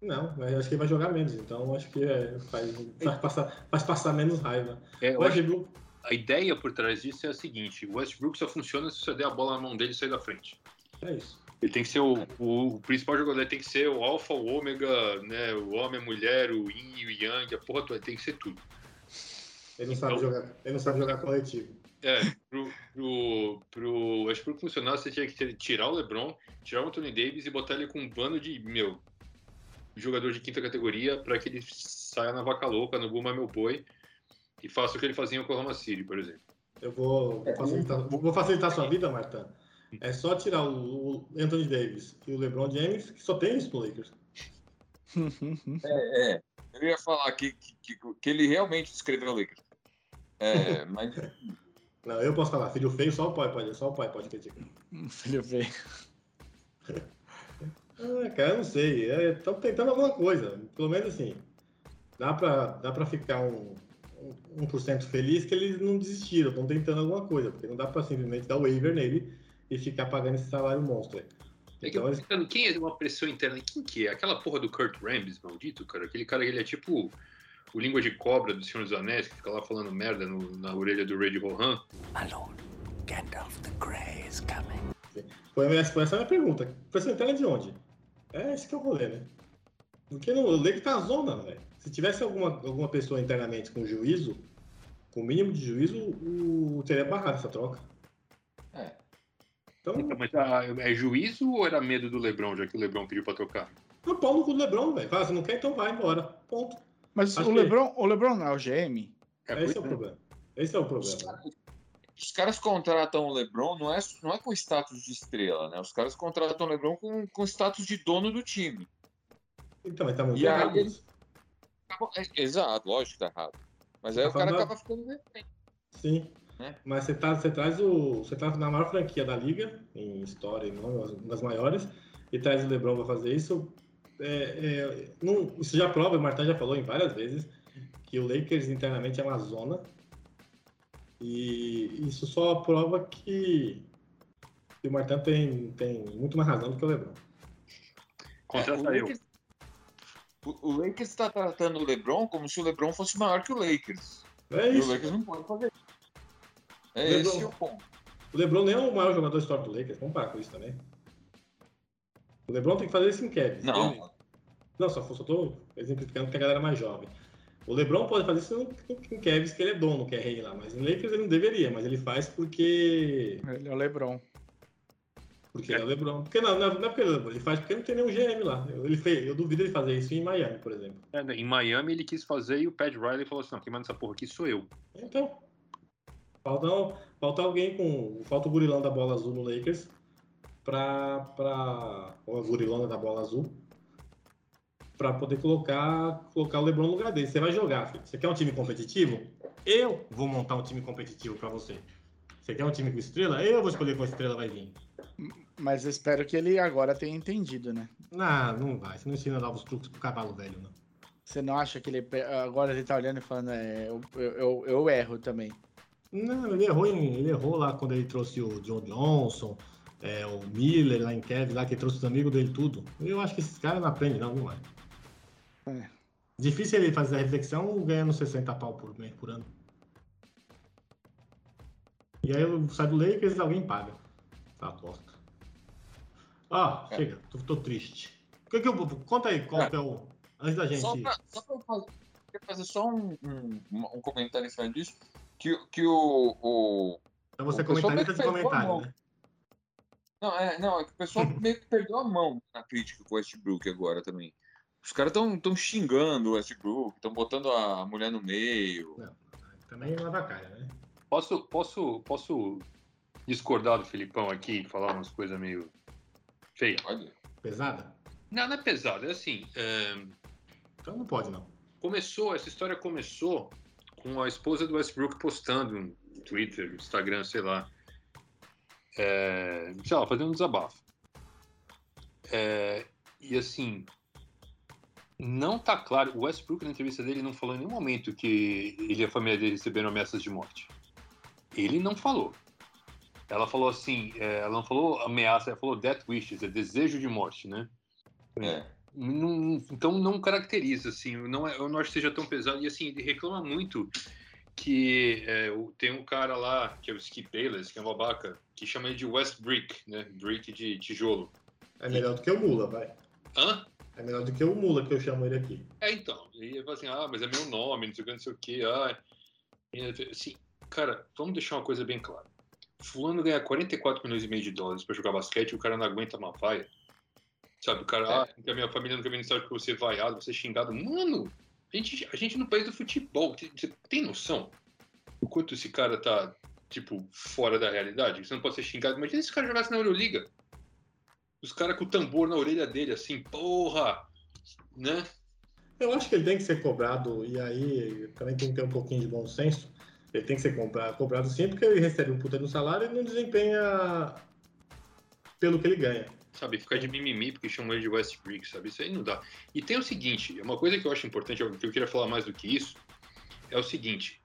Não, mas eu acho que ele vai jogar menos, então acho que é, faz, faz, passar, faz passar menos raiva. É, Westbrook, a ideia por trás disso é a seguinte: o Westbrook só funciona se você der a bola na mão dele e sair da frente. é isso. Ele tem que ser o, o, o principal jogador, ele tem que ser o alfa, o ômega, né? O homem, a mulher, o yin e o yang, a porra toda, tem que ser tudo. Ele não sabe Então- jogar, ele não sabe jogar coletivo. É, pro, pro, pro Westbrook funcionar, você tinha que ter- tirar o LeBron, tirar o Anthony Davis e botar ele com um bando de, meu, jogador de quinta categoria para que ele saia na vaca louca, no Buma Meu Boi e faça o que ele fazia em Oklahoma City, por exemplo. Eu vou facilitar, vou facilitar a sua vida, Marta. É só tirar o, o Anthony Davis e o LeBron James, que só tem isso no Lakers. É, é. Eu ia falar que, que, que, que ele realmente escreveu o Lakers. É, mas Não, eu posso falar, filho feio, só o pai pode, só o pai pode criticar. Filho feio. Ah, cara, eu não sei. Estão tentando alguma coisa. Pelo menos assim. Dá pra, dá pra ficar um, um 1% feliz que eles não desistiram, estão tentando alguma coisa. Porque não dá pra simplesmente dar waiver nele e ficar pagando esse salário monstro aí. É que eu Então, tô pensando, quem é uma pressão interna? Quem que é? Aquela porra do Kurt Rambis, maldito, cara. Aquele cara, ele é tipo o língua de cobra do Senhor dos Anéis, que fica lá falando merda no- na orelha do Rei de Rohan. My lord, Gandalf the Grey is coming. foi, essa, foi essa a minha pergunta. Pressão interna de onde? É esse que é o rolê, né? Porque no, o Lakers tá na zona, velho. Se tivesse alguma, alguma pessoa internamente com juízo, com o mínimo de juízo, o, teria barrado essa troca. É. Então, Então, mas ah, é juízo ou era medo do Lebron, já que o Lebron pediu pra trocar? no pau no cu do Lebron, velho. Fala, se não quer, então vai embora. Ponto. Mas Acho o que- Lebron, o Lebron não é o GM? É, Esse é o é. problema. Esse é o os, problema. os caras contratam o LeBron não é, não é com status de estrela, né? Os caras contratam o LeBron com, com status de dono do time. Então, mas tá muito E errado ele-. É, exato, lógico que tá errado. Mas aí Tá o cara falando- acaba ficando refém. Sim. Né? Mas você, tá, você traz o. Você tá na maior franquia da liga, em história, em nome, uma das maiores, e traz o Lebron pra fazer isso. É, é, não, isso já prova, o Martin já falou em várias vezes, que o Lakers internamente é uma zona. E isso só prova que, que o Martin tem, tem muito mais razão do que o Lebron. Contrata É, o eu. Lakers- O, Lakers está tratando o LeBron como se o LeBron fosse maior que o Lakers. É E o isso. Lakers não pode fazer isso. É LeBron- esse o ponto. O LeBron nem é o maior jogador histórico do Lakers. Vamos parar com isso também. O LeBron tem que fazer isso em Kevin. Não, Ele- Não, só, só tô exemplificando que a galera é mais jovem. O LeBron pode fazer isso em Kevin, que ele é dono, que é rei lá. Mas em Lakers ele não deveria, mas ele faz porque. Ele é o LeBron. Porque ele é o LeBron. Porque não, não é não é porque ele é LeBron, ele faz porque não tem nenhum GM lá. Eu, ele fez, eu duvido ele fazer isso em Miami, por exemplo. É, em Miami ele quis fazer e o Pat Riley falou assim: não, quem manda essa porra aqui sou eu. Então, falta, falta alguém com. Falta o gurilão da bola azul no Lakers pra. pra ou a gurilona da bola azul pra poder colocar, colocar o LeBron no lugar dele. Você vai jogar, filho. Você quer um time competitivo? Eu vou montar um time competitivo pra você. Você quer um time com estrela? Eu vou escolher qual estrela vai vir. Mas espero que ele agora tenha entendido, né? Não, não vai. Você não ensina novos truques pro cavalo velho, não. Você não acha que ele. Agora ele tá olhando e falando, é, eu, eu, eu erro também. Não, ele errou, em- ele errou lá quando ele trouxe o John Johnson, é, o Miller lá em Kevin, lá que trouxe os amigos dele tudo. Eu acho que esses caras não aprendem não, viu, mano? É. Difícil ele fazer a reflexão ganhando 60 pau por, mês, por ano. E aí eu saio do Lakers alguém paga. Tá bosta. Ó, É. chega, tô, tô triste. O que que eu, conta aí qual É. que é o. Antes da gente. Só pra, só pra fazer, fazer só um, um, um comentário em cima disso, que, que o, o... Então você é comentarista de comentário, né? Não, é, não, é que o pessoal meio que perdeu a mão na crítica com o Westbrook agora também. Os caras estão tão xingando o Westbrook, estão botando a mulher no meio. Também lava a cara, né? Posso, posso, posso discordar do Filipão aqui e falar umas coisas meio feias? Olha, Pesada? Não, não é pesado, é assim. é, Então não pode, não. começou, essa história começou com a esposa do Westbrook postando no Twitter, no Instagram, sei lá. É, sei lá, fazendo um desabafo. É, e assim, não tá claro. O Westbrook, na entrevista dele, não falou em nenhum momento que ele e a família dele receberam ameaças de morte. Ele não falou. Ela falou assim, é, ela não falou ameaça, ela falou death wishes, é desejo de morte, né? é. Não- então não caracteriza, assim, não é, eu não acho que seja tão pesado. E assim, ele reclama muito que é, tem um cara lá, que é o Skip Bayless, que é um babaca, que chama ele de West Brick, né? Brick de tijolo. É melhor do que o Mula, vai. Hã? É melhor do que o Mula que eu chamo ele aqui. É, então. E ele fala assim, ah, mas é meu nome, não sei o que, não sei o que. Ah. Assim, cara, vamos deixar uma coisa bem clara. Fulano ganha 44 milhões e meio de dólares pra jogar basquete e o cara não aguenta uma vaia. Sabe, o cara, É. ah, minha família nunca me disse que você é vaiado, você é xingado. Mano, a gente, a gente no país do futebol, você tem noção o quanto esse cara tá, tipo, fora da realidade? Você não pode ser xingado. Imagina se esse cara jogasse na Euroliga. Os caras com o tambor na orelha dele, assim, porra, né? Eu acho que ele tem que ser cobrado, e aí também tem que ter um pouquinho de bom senso. Ele tem que ser compra- cobrado sim, porque ele recebe um puta no salário e não desempenha pelo que ele ganha. Sabe, ficar de mimimi porque chamam ele de Westbrook, sabe? Isso aí não dá. E tem o seguinte, uma coisa que eu acho importante, que eu queria falar mais do que isso, é o seguinte,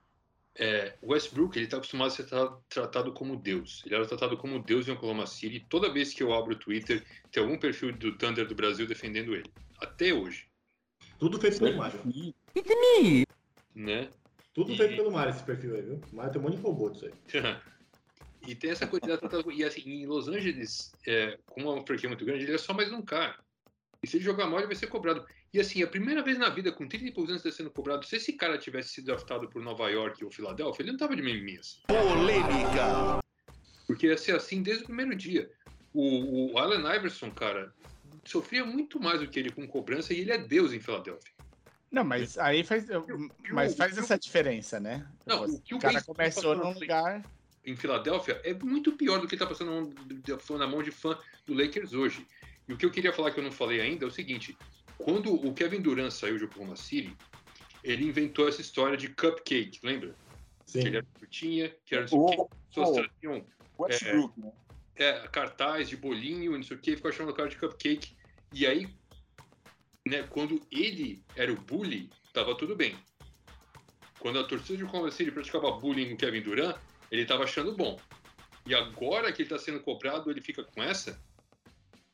é, o Westbrook, ele tá acostumado a ser tra- tratado como Deus. Ele era tratado como Deus em Oklahoma City. e Toda vez que eu abro o Twitter, tem algum perfil do Thunder do Brasil defendendo ele. Até hoje, Tudo feito pelo Mário. né? Tudo E- feito pelo Mário esse perfil aí, viu? O Mário tem um monte de robô disso aí. e tem essa coisa de tratado- E assim, em Los Angeles, é, como é uma franquia muito grande, ele é só mais um cara. E se ele jogar mal, ele vai ser cobrado. E assim, a primeira vez na vida, com 30 e poucos anos de sendo cobrado, se esse cara tivesse sido draftado por Nova York ou Filadélfia, ele não tava de mimimi assim. Polêmica. Porque ia ser assim desde o primeiro dia. O, o Allen Iverson, cara, sofria muito mais do que ele com cobrança e ele é Deus em Filadélfia. Não, mas aí faz. Mas faz essa diferença, né? Não, o o o cara começou num lugar. Em Filadélfia é muito pior do que está passando na mão de- fã do Lakers hoje. E o que eu queria falar que eu não falei ainda é o seguinte: quando o Kevin Durant saiu de Oklahoma City, ele inventou essa história de cupcake, lembra? Sim. Que ele era frutinha, que era não sei o quê, O, as pessoas traziam Westbrook, né? é, cartaz de bolinho, não sei o que, ficava chamando o cara de cupcake. E aí, né, quando ele era o bully, tava tudo bem. Quando a torcida de Oklahoma City praticava bullying no Kevin Durant, ele tava achando bom. E agora que ele tá sendo cobrado, ele fica com essa?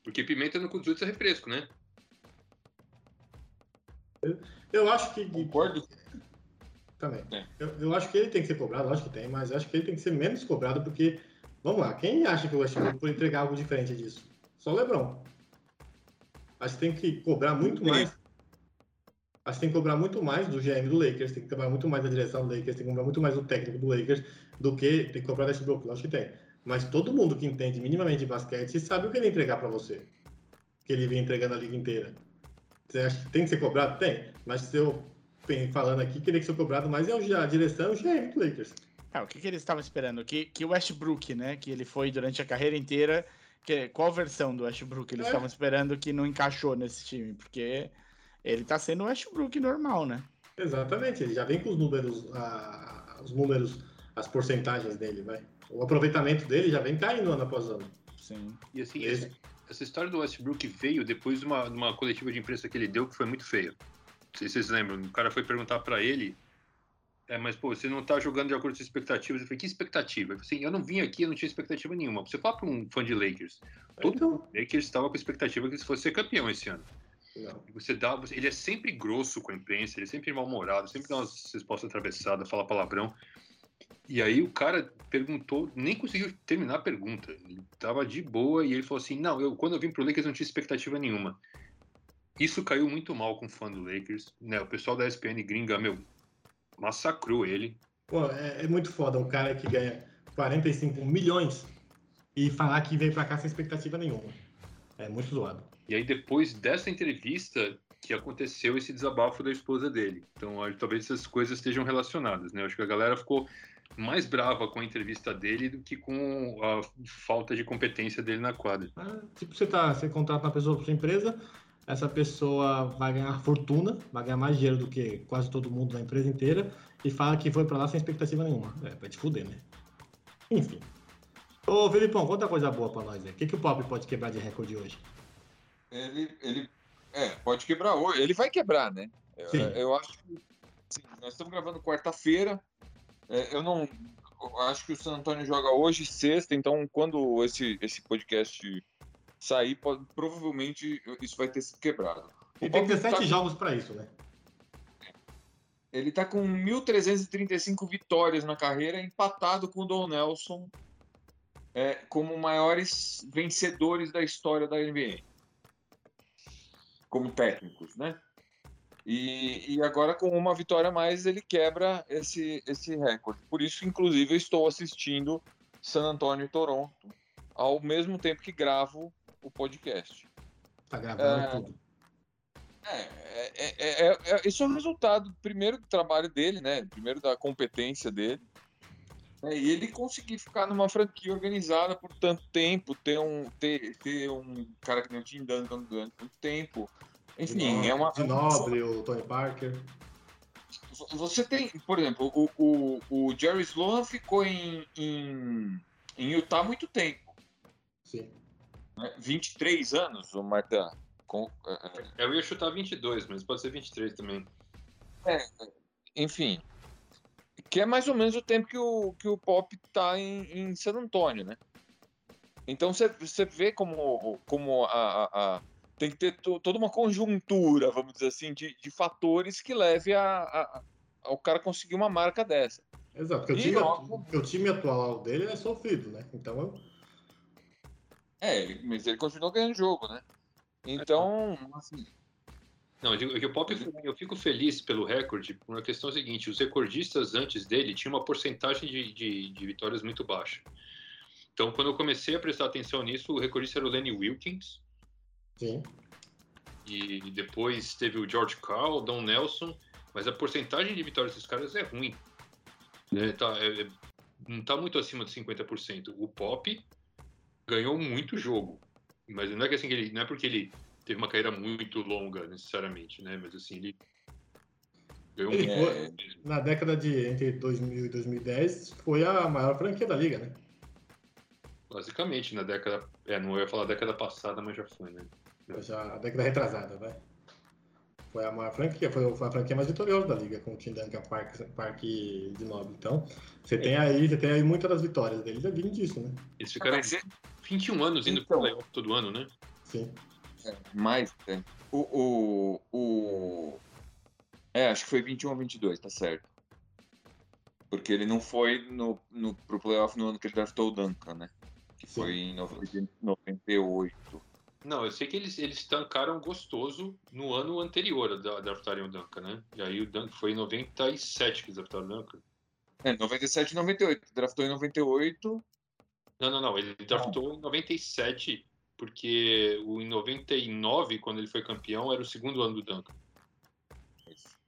Porque pimenta no cu dos outros é refresco, né? Eu acho que. Concordo. Também. É. Eu, eu acho que ele tem que ser cobrado, acho que tem, mas acho que ele tem que ser menos cobrado porque. Vamos lá, quem acha que o Westbrook pode entregar algo diferente disso? Só o LeBron. Acho que tem que cobrar muito Sim. mais. Acho que tem que cobrar muito mais do GM do Lakers, tem que cobrar muito mais da direção do Lakers, tem que cobrar muito mais do técnico do Lakers do que tem que cobrar desse bloco. Acho que tem. Mas todo mundo que entende minimamente de basquete sabe o que ele entregar para você. Que ele vem entregando a liga inteira. Você acha que tem que ser cobrado? Tem. Mas se eu falando aqui, queria que ser cobrado mais é a direção e o GM do Lakers. Ah, o que, que eles estavam esperando? Que, que o Westbrook, né? Que ele foi durante a carreira inteira. Que, qual versão do Westbrook eles É. estavam esperando que não encaixou nesse time? Porque ele tá sendo o Westbrook normal, né? Exatamente, ele já vem com os números, a- os números, as porcentagens dele, vai. O aproveitamento dele já vem caindo ano após ano. Sim. E assim, essa, essa história do Westbrook veio depois de uma, de uma coletiva de imprensa que ele deu que foi muito feia. Não sei se vocês lembram. O cara foi perguntar pra ele. É, mas pô, você não tá jogando de acordo com as expectativas. Eu falei, que expectativa? Eu falei assim, eu não vim aqui, eu não tinha expectativa nenhuma. Você fala pra um fã de Lakers. Todo Então, Lakers estava com a expectativa que ele fosse ser campeão esse ano. não. Você dá, você- ele é sempre grosso com a imprensa, ele é sempre mal-humorado, sempre dá umas respostas atravessadas, fala palavrão. E aí o cara perguntou, nem conseguiu terminar a pergunta. Ele tava de boa e ele falou assim: "Não, eu quando eu vim pro Lakers não tinha expectativa nenhuma". Isso caiu muito mal com o fã do Lakers, né? O pessoal da ESPN gringa, meu, massacrou ele. Pô, é, é muito foda o cara que ganha 45 milhões e falar que veio pra cá sem expectativa nenhuma. É muito zoado. E aí depois dessa entrevista que aconteceu esse desabafo da esposa dele. Então, talvez essas coisas estejam relacionadas, né? Acho que a galera ficou mais brava com a entrevista dele do que com a falta de competência dele na quadra. Ah, tipo, você, tá, você contrata uma pessoa para sua empresa, essa pessoa vai ganhar fortuna, vai ganhar mais dinheiro do que quase todo mundo na empresa inteira, e fala que foi para lá sem expectativa nenhuma. É, vai te fuder, né? Enfim. Ô, Felipão, conta coisa boa para nós aí. O que, que o Pop pode quebrar de recorde hoje? Ele, ele é, pode quebrar hoje. Ele vai quebrar, né? Eu, eu acho que sim, nós estamos gravando quarta-feira. É, eu não eu acho que o San Antonio joga hoje, sexta, então quando esse, esse podcast sair, pode- provavelmente isso vai ter sido quebrado. E O tem Pop 17 tá- jogos para isso, né? Ele tá com 1.335 vitórias na carreira, empatado com o Don Nelson é, como maiores vencedores da história da NBA. Como técnicos, né? E, e agora, com uma vitória a mais, ele quebra esse, esse recorde. Por isso, inclusive, eu estou assistindo San Antonio e Toronto ao mesmo tempo que gravo o podcast. Tá gravando É. tudo. É, é, é, é, é- esse é o resultado, primeiro, do trabalho dele, né? Primeiro, da competência dele. É, e ele conseguir ficar numa franquia organizada por tanto tempo, ter um, ter, ter um cara que nem o Tim Duncan durante muito tempo. Enfim, é uma. De Nobre, o Tony Parker. Você tem, por exemplo, o, o, o Jerry Sloan ficou em, em, em Utah há muito tempo. Sim. Né? 23 anos, o Marta. Com, é, é, Eu ia chutar 22, mas pode ser 23 também. enfim, que é mais ou menos o tempo que o, que o Pop tá em, em San Antônio, né? Então você, você vê como, como a, a- a- tem que ter to- toda uma conjuntura, vamos dizer assim, de, de fatores que leve a, a- ao cara conseguir uma marca dessa. Exato, porque o time, o time atual dele é sofrido, né? Então, eu- É, mas ele continuou ganhando jogo, né? Então, assim, Não, eu digo que o Pop, eu fico feliz pelo recorde por uma questão seguinte: os recordistas antes dele tinham uma porcentagem de, de, de vitórias muito baixa. Então, quando eu comecei a prestar atenção nisso, o recordista era o Lenny Wilkins, sim. e depois teve o George Carl, o Don Nelson, mas a porcentagem de vitórias desses caras é ruim. Né? Tá, é- é- não está muito acima de 50%. O Pop ganhou muito jogo, mas não é que assim que ele, não é porque ele teve uma carreira muito longa necessariamente, né? Mas assim ele ganhou Ele muito. foi- mesmo. Na década de entre 2000 e 2010, foi a maior franquia da liga, né? Basicamente na década, é, não ia falar década passada, mas já foi, né? Já a década retrasada, vai. Foi a maior franquia, foi a franquia mais vitoriosa da liga, com o Tim Duncan Park, Park de Nobre. Então, você tem aí, você tem aí muitas das vitórias deles, já vim disso, né? Eles ficaram é- 21 anos indo Então. pro playoff todo ano, né? Sim. É, mais, né? O, o, o, É, acho que foi 21 ou 22, tá certo. Porque ele não foi no, no, pro playoff no ano que ele draftou o Duncan, né? Que Sim. foi em 90 98. Não, eu sei que eles, eles tancaram gostoso no ano anterior a da- draftarem o Duncan, né? E aí o Duncan foi em 97 que eles draftaram o Duncan. É, 97 e 98. Draftou em 98. Não, não, não. Ele draftou em 97, porque o, em 99, quando ele foi campeão, era o segundo ano do Duncan.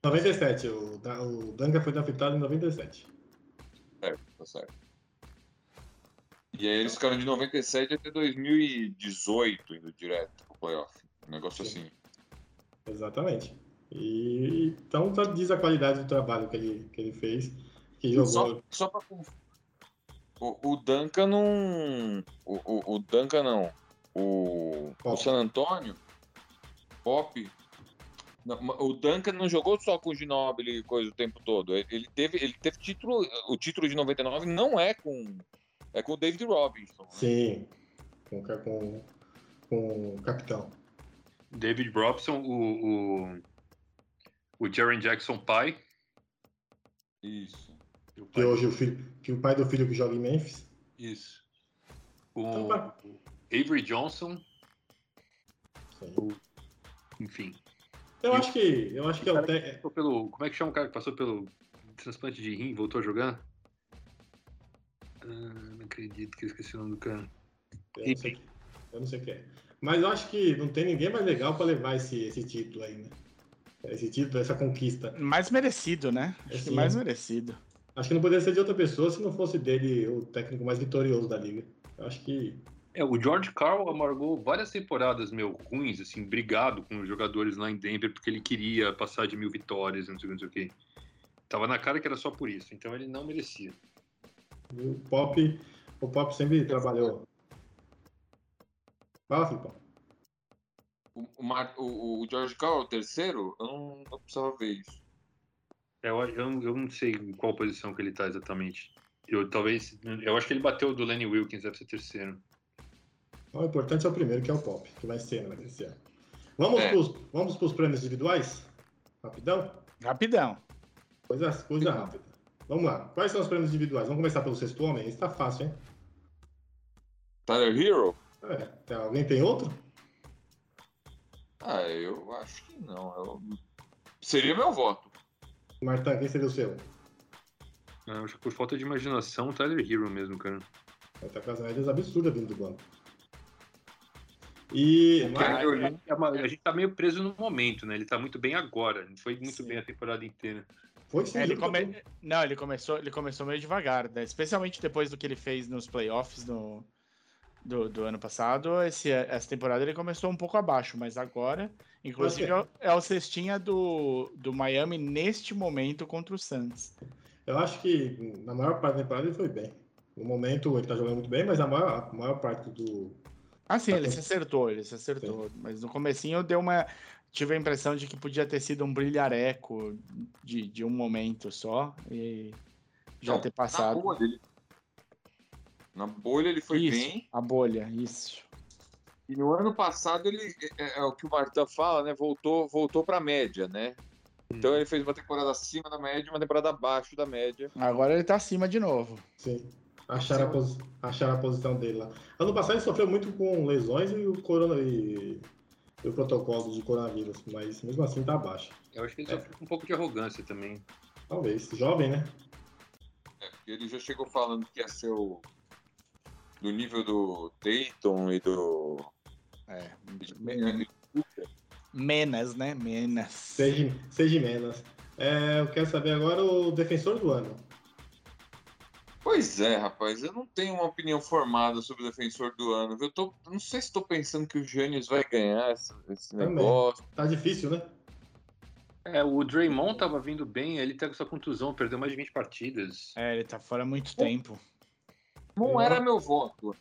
97, o, o Duncan foi draftado em 97. Certo, tá certo. E aí eles ficaram de 97 até 2018 indo direto pro playoff. Um negócio Sim. assim. Exatamente. E então tá- diz a qualidade do trabalho que ele, que ele fez, que jogou. Só, só pra o, o Duncan não. O, o, o Duncan não. O, o. San Antônio. Pop. não, o Duncan não jogou só com o Ginobili coisa o tempo todo. Ele ele teve, ele teve título. O título de 99 não é com. É com o David Robinson. né? Sim, com, com, com o capitão. David Robson, o, o, o Jaren Jackson pai. Isso. o Que pai- hoje o, filho, que o pai do filho que joga em Memphis. Isso. Então, O vai. Avery Johnson, Sim. enfim. Eu E acho que eu acho que é o te- pelo, como é que chama o cara que passou pelo transplante de rim e voltou a jogar? Ah, não acredito que eu esqueci o nome do cara. eu não, sei, eu não sei o que é. Mas eu acho que não tem ninguém mais legal para levar esse, esse título aí, né? Esse título, essa conquista. Mais merecido, né? Acho que Sim. mais merecido. Acho que não poderia ser de outra pessoa se não fosse dele o técnico mais vitorioso da liga. Eu acho que É, o George Carl amargou várias temporadas, meu, ruins, assim, brigado com os jogadores lá em Denver, porque ele queria passar de mil vitórias, não sei, o que, não sei o que. Tava na cara que era só por isso, então ele não merecia. O Pop, o Pop sempre trabalhou. Fala, Filipão. O, o, Mar- o, o George Carl, o terceiro, eu não, não precisava ver isso. É, Eu, eu, eu não sei em qual posição que ele tá exatamente. Eu talvez. Eu acho que ele bateu o do Lenny Wilkins, deve ser terceiro. Então, o importante é o primeiro, que é o Pop, que vai ser, né, esse ano. Vamos É. pros, vamos pros prêmios individuais? Rapidão? Rapidão. Coisa, coisa rápida. Vamos lá. Quais são os prêmios individuais? Vamos começar pelo sexto homem? Esse tá fácil, hein? Tyler Hero? É, alguém tem outro? Ah, eu acho que não. Eu- Seria meu voto. Martã, quem seria o seu? Eu acho que por falta de imaginação, o Tyler Hero mesmo, cara. Vai estar com as médias absurdas vindo do banco. E Irving- É uma- A gente tá meio preso no momento, né? Ele tá muito bem agora. Ele foi muito Sim. bem a temporada inteira. Foi sim. É, ele come... Não, ele começou, ele começou meio devagar, né? especialmente depois do que ele fez nos playoffs no... do, do ano passado. Esse, essa temporada ele começou um pouco abaixo, mas agora, inclusive, é o- é o cestinha do, do Miami neste momento contra o Suns. Eu acho que na maior parte da temporada ele foi bem. No momento ele tá jogando muito bem, mas a maior, a maior parte do. Ah, sim, Tá ele se acertou, ele se acertou. Mas no comecinho deu uma. Tive a impressão de que podia ter sido um brilhareco de, de um momento só e já Não, ter Na passado. bolha, ele... Na bolha ele foi isso, bem. a bolha, isso. E no ano passado ele é, é o que o Martin fala, né? Voltou, voltou para média, né? Então ele fez uma temporada acima da média, e uma temporada abaixo da média. Agora ele tá acima de novo. Sim. Acharam a, posi- acharam a posição dele lá. Ano passado ele sofreu muito com lesões e o corona e, e o protocolo de coronavírus, mas mesmo assim tá abaixo. Eu acho que ele É. sofreu com um pouco de arrogância também. Talvez. Jovem, né? Ele já chegou falando que ia ser o do nível do Dayton e do É. Me- Menas, né? Menas. Seja, seja menos. É, eu quero saber agora o defensor do ano. Pois é, rapaz, eu não tenho uma opinião formada sobre o defensor do ano. Eu tô, não sei se estou pensando que o Giannis vai ganhar esse, esse negócio. Tá difícil, né? É, o Draymond tava vindo bem, ele tá com essa contusão, perdeu mais de 20 partidas. É, ele tá fora há muito tempo. Não era meu voto.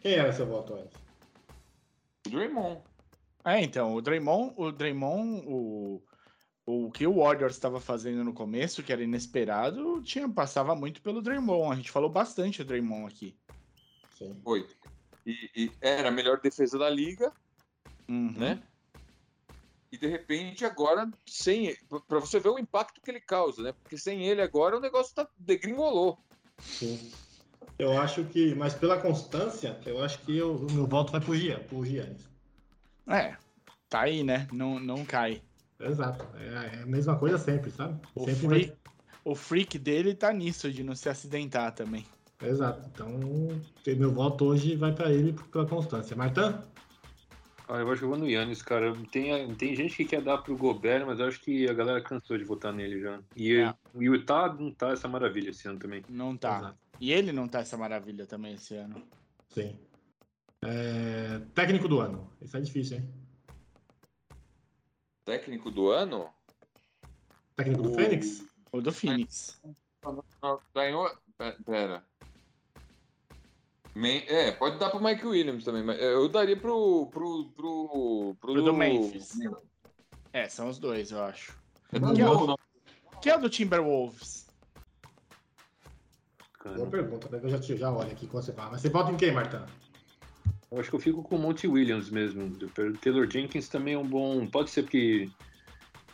Quem era seu voto antes? O Draymond. É, então, o Draymond, o Draymond, o, o que o Warriors estava fazendo no começo, que era inesperado, tinha, passava muito pelo Draymond. A gente falou bastante do Draymond aqui. Sim. Foi. E, e era a melhor defesa da liga, Uhum. né? E de repente, agora, sem para você ver o impacto que ele causa, né? Porque sem ele agora o negócio tá degringolou. Sim. Eu acho que, mas pela constância, eu acho que eu- o meu voto vai pro Gian, pro Giannis. É, tá aí, né? Não, não cai. Exato. É, é a mesma coisa sempre, sabe? O sempre freak, o freak dele tá nisso, de não se acidentar também. vai- Exato. Então, meu voto hoje vai pra ele pela constância. Martã? Ah, eu acho que eu vou no Yannis, cara. Tem, tem gente que quer dar pro Gobert, mas eu acho que a galera cansou de votar nele já. E É. o Utah não tá essa maravilha esse ano também. Não tá. Exato. E ele não tá essa maravilha também esse ano. Sim. É, técnico do ano. Isso é difícil, hein? Técnico do ano? Técnico do O- Fênix? O do Phoenix. Ganhou. pe- Pera. É, pode dar pro Mike Williams também, mas eu daria pro. pro. pro. pro, Pro do Memphis. É, são os dois, eu acho. É do- não. não. Que é o do Timberwolves? Boa pergunta, né? Eu já, já olho aqui quando você fala. Mas você vota em quem, Martã? Eu acho que eu fico com o Monty Williams mesmo. O Taylor Jenkins também é um bom. Pode ser porque.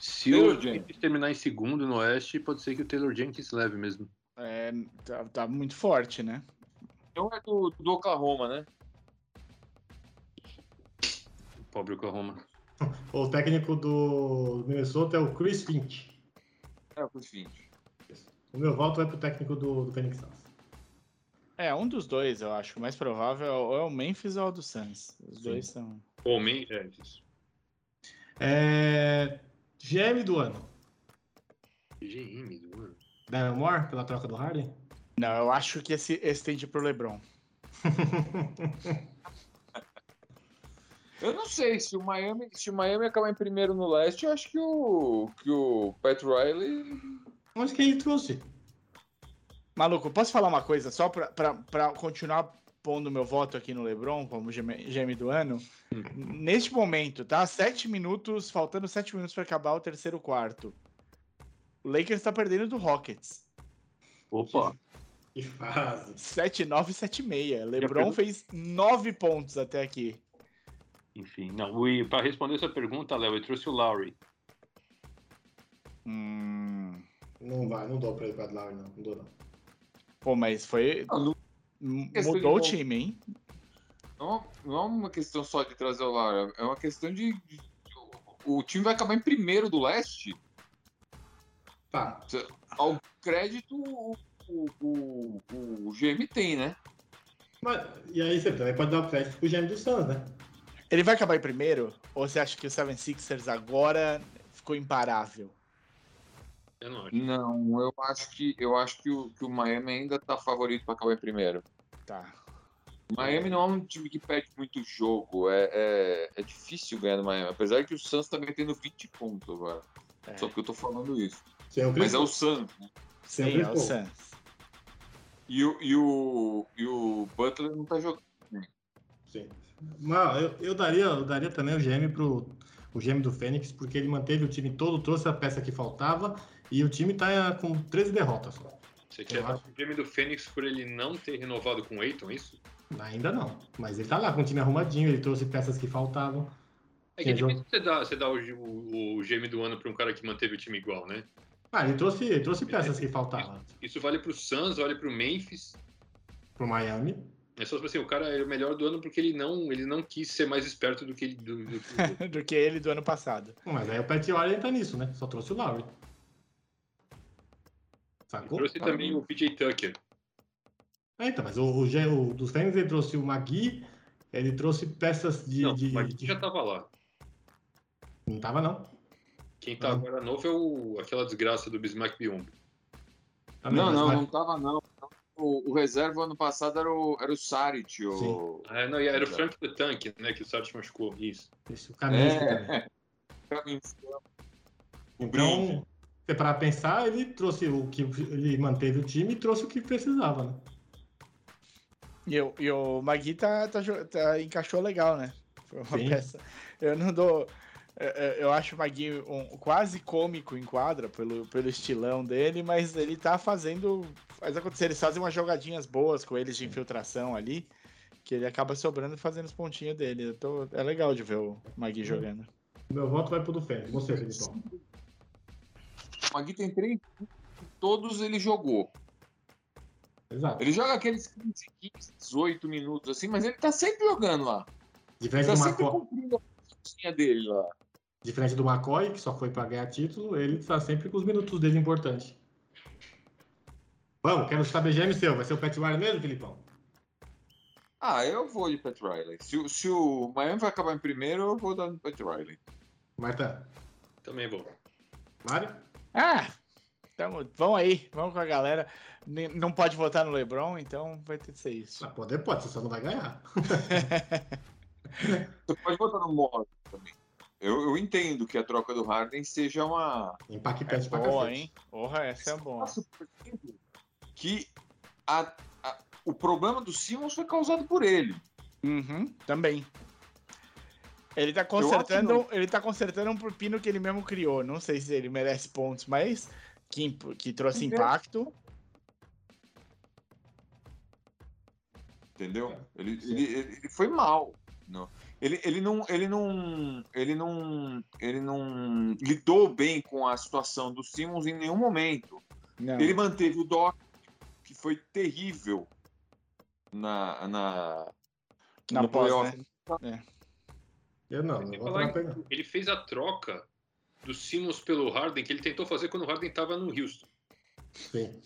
Se Taylor o Jenkins. Terminar em segundo no Oeste, pode ser que o Taylor Jenkins leve mesmo. É, tá, tá muito forte, né? Então é do, do Oklahoma, né? Pobre Oklahoma. O técnico do Minnesota é o Chris Finch. É o Chris Finch. O meu voto vai pro técnico do, do Phoenix Suns. É, um dos dois, eu acho. O mais provável ou é o Memphis ou é o do Suns. Os Sim. dois são. Homem, é isso. É... GM do ano. GM do ano. Darren Moore, pela troca do Harden? Não, eu acho que esse, esse ir pro LeBron. Eu não sei, se o Miami, se o Miami acabar em primeiro no leste, eu acho que o, que o Pat Riley. Onde que ele trouxe? Maluco, posso falar uma coisa só pra, pra, pra continuar pondo meu voto aqui no LeBron como GM, do ano? Neste momento, tá? Sete minutos, faltando sete minutos pra acabar o terceiro quarto. O Lakers tá perdendo do Rockets. Opa! Que fase. 7-9, 7-6. LeBron fez nove pontos até aqui. Enfim, não. E para responder essa pergunta, Léo, eu trouxe o Lowry. Hum... Não vai, não dou pra ele pra Lowry, não. Não dou, não. Pô, mas foi. De Mudou o bom. time, hein? Não, não é uma questão só de trazer o Lara, é uma questão de. de- o time vai acabar em primeiro do leste. Tá. Ao crédito, o, o, o, o GM tem, né? Mas, e aí você também pode dar o crédito pro GM do Suns, né? Ele vai acabar em primeiro? Ou você acha que o 76ers agora ficou imparável? Eu não acho. Não, eu acho que eu acho que o, que o Miami ainda tá favorito para acabar em primeiro. Tá. O Miami não é um time que perde muito jogo. É, é, é difícil ganhar no Miami. Apesar que o Suns tá metendo 20 pontos agora. É. Só que eu tô falando isso. Sem o Chris Mas é o Suns. né? Sem o Sim, Chris é o. Suns. E o, e, o, e o Butler não tá jogando. Sim. Mas eu, eu daria, eu daria também o GM pro o GM do Fênix, porque ele manteve o time todo, trouxe a peça que faltava e o time tá com 13 derrotas. Você quer dar o game do Fênix por ele não ter renovado com o Aiton, é isso? Ainda não. Mas ele tá lá com o time arrumadinho, ele trouxe peças que faltavam. É que é difícil você dar, você dar o, o, o GM do ano para um cara que manteve o time igual, né? Ah, ele trouxe, ele trouxe peças que faltavam Isso vale pro Suns, vale pro Memphis. pro Miami. É só tipo assim, o cara é o melhor do ano porque ele não, ele não quis ser mais esperto do que ele. Do, do- do- Do que ele do ano passado. Mas aí o Pat Riley tá nisso, né? Só trouxe o Lowry. Sacou? trouxe também o PJ Tucker. É, então, mas o, o, o dos Fênix ele trouxe o Magui, ele trouxe peças de. não, de, mas de- já tava lá. Não tava, não. Quem tá Ah. agora novo é o, aquela desgraça do Bismack Biombo. Tá Não, mas não, não tava não. O, o reserva ano passado era o, era o Saric. O... Ah, não, e era o Frank the Tank, né? Que o Sartre machucou. Isso. Esse, o Kaminsky também. É. Então, Brinde. Parar pra pensar, ele trouxe o que ele manteve o time e trouxe o que precisava, né? E, o- e o Magui tá, tá, tá- encaixou legal, né? Foi uma Sim. peça. Eu não dou. Eu acho o Magui um, quase cômico em quadra pelo, pelo estilão dele, mas ele tá fazendo. Faz acontecer. Eles fazem umas jogadinhas boas com eles de infiltração ali, que ele acaba sobrando e fazendo os pontinhos dele. Tô- é legal de ver o Magui jogando. Meu voto vai pro do Fênix. Você, Felipão. O Magui tem três. Todos ele jogou. Exato. Ele joga aqueles 15, 15, 18 minutos assim, mas ele tá sempre jogando lá. Diferente Tá do, sempre Maco... cumprindo a funçãozinha dele lá. Diferente do McCoy, que só foi pra ganhar título, ele tá sempre com os minutos dele importantes. Vamos, quero saber gêmeo seu. Vai ser o Pat Riley mesmo, Filipão? Ah, eu vou de Pat Riley. Se, o- se o Miami vai acabar em primeiro, eu vou dar no Pat Riley. Marta, Também vou. Mário? Ah, tamo, vamos aí, vamos com a galera. Não pode votar no LeBron, então vai ter que ser isso. Ah, poder pode, você só não vai ganhar. Você pode botar no Morris também. Eu, eu entendo que a troca do Harden seja uma. É Impactante pra boa, hein? Porra, essa é boa. Faço por exemplo, Que a- a- o problema do Simmons foi causado por ele. Uhum, também. Ele tá consertando, ele tá consertando um pepino que ele mesmo criou. Não sei se ele merece pontos, mas que, que trouxe Entendo. impacto. Entendeu? Ele, ele, ele ele foi mal. Não. Ele, ele, não, ele, não, ele, não, ele não lidou bem com a situação do Simmons em nenhum momento. Não. Ele manteve o Doc, que foi terrível na, na, Na no pós, playoff. né? Eu não, não vou falar ele. fez a troca do Simmons pelo Harden que ele tentou fazer quando o Harden estava no Houston. Sim.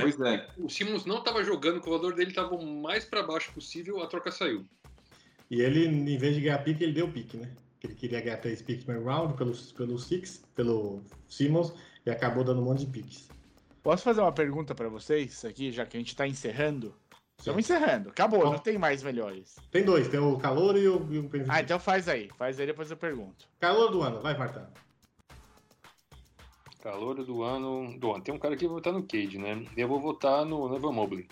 Pois é. O Simmons não estava jogando, o valor dele estava o mais para baixo possível, a troca saiu. E ele, em vez de ganhar pique, ele deu pique, né? Ele queria ganhar três piques no round pelo, pelo Six, pelo Simmons, e acabou dando um monte de piques. Posso fazer uma pergunta pra vocês aqui, já que a gente tá encerrando? Estamos encerrando. Acabou, Bom. não tem mais melhores. Tem dois, tem o calor e o, e o Ah, então faz aí. Faz aí, depois eu pergunto. Calor do ano, vai, Marta. Calor do ano. Do ano. Tem um cara que vai votar no Cade, né? Eu vou votar no Evan Mobley.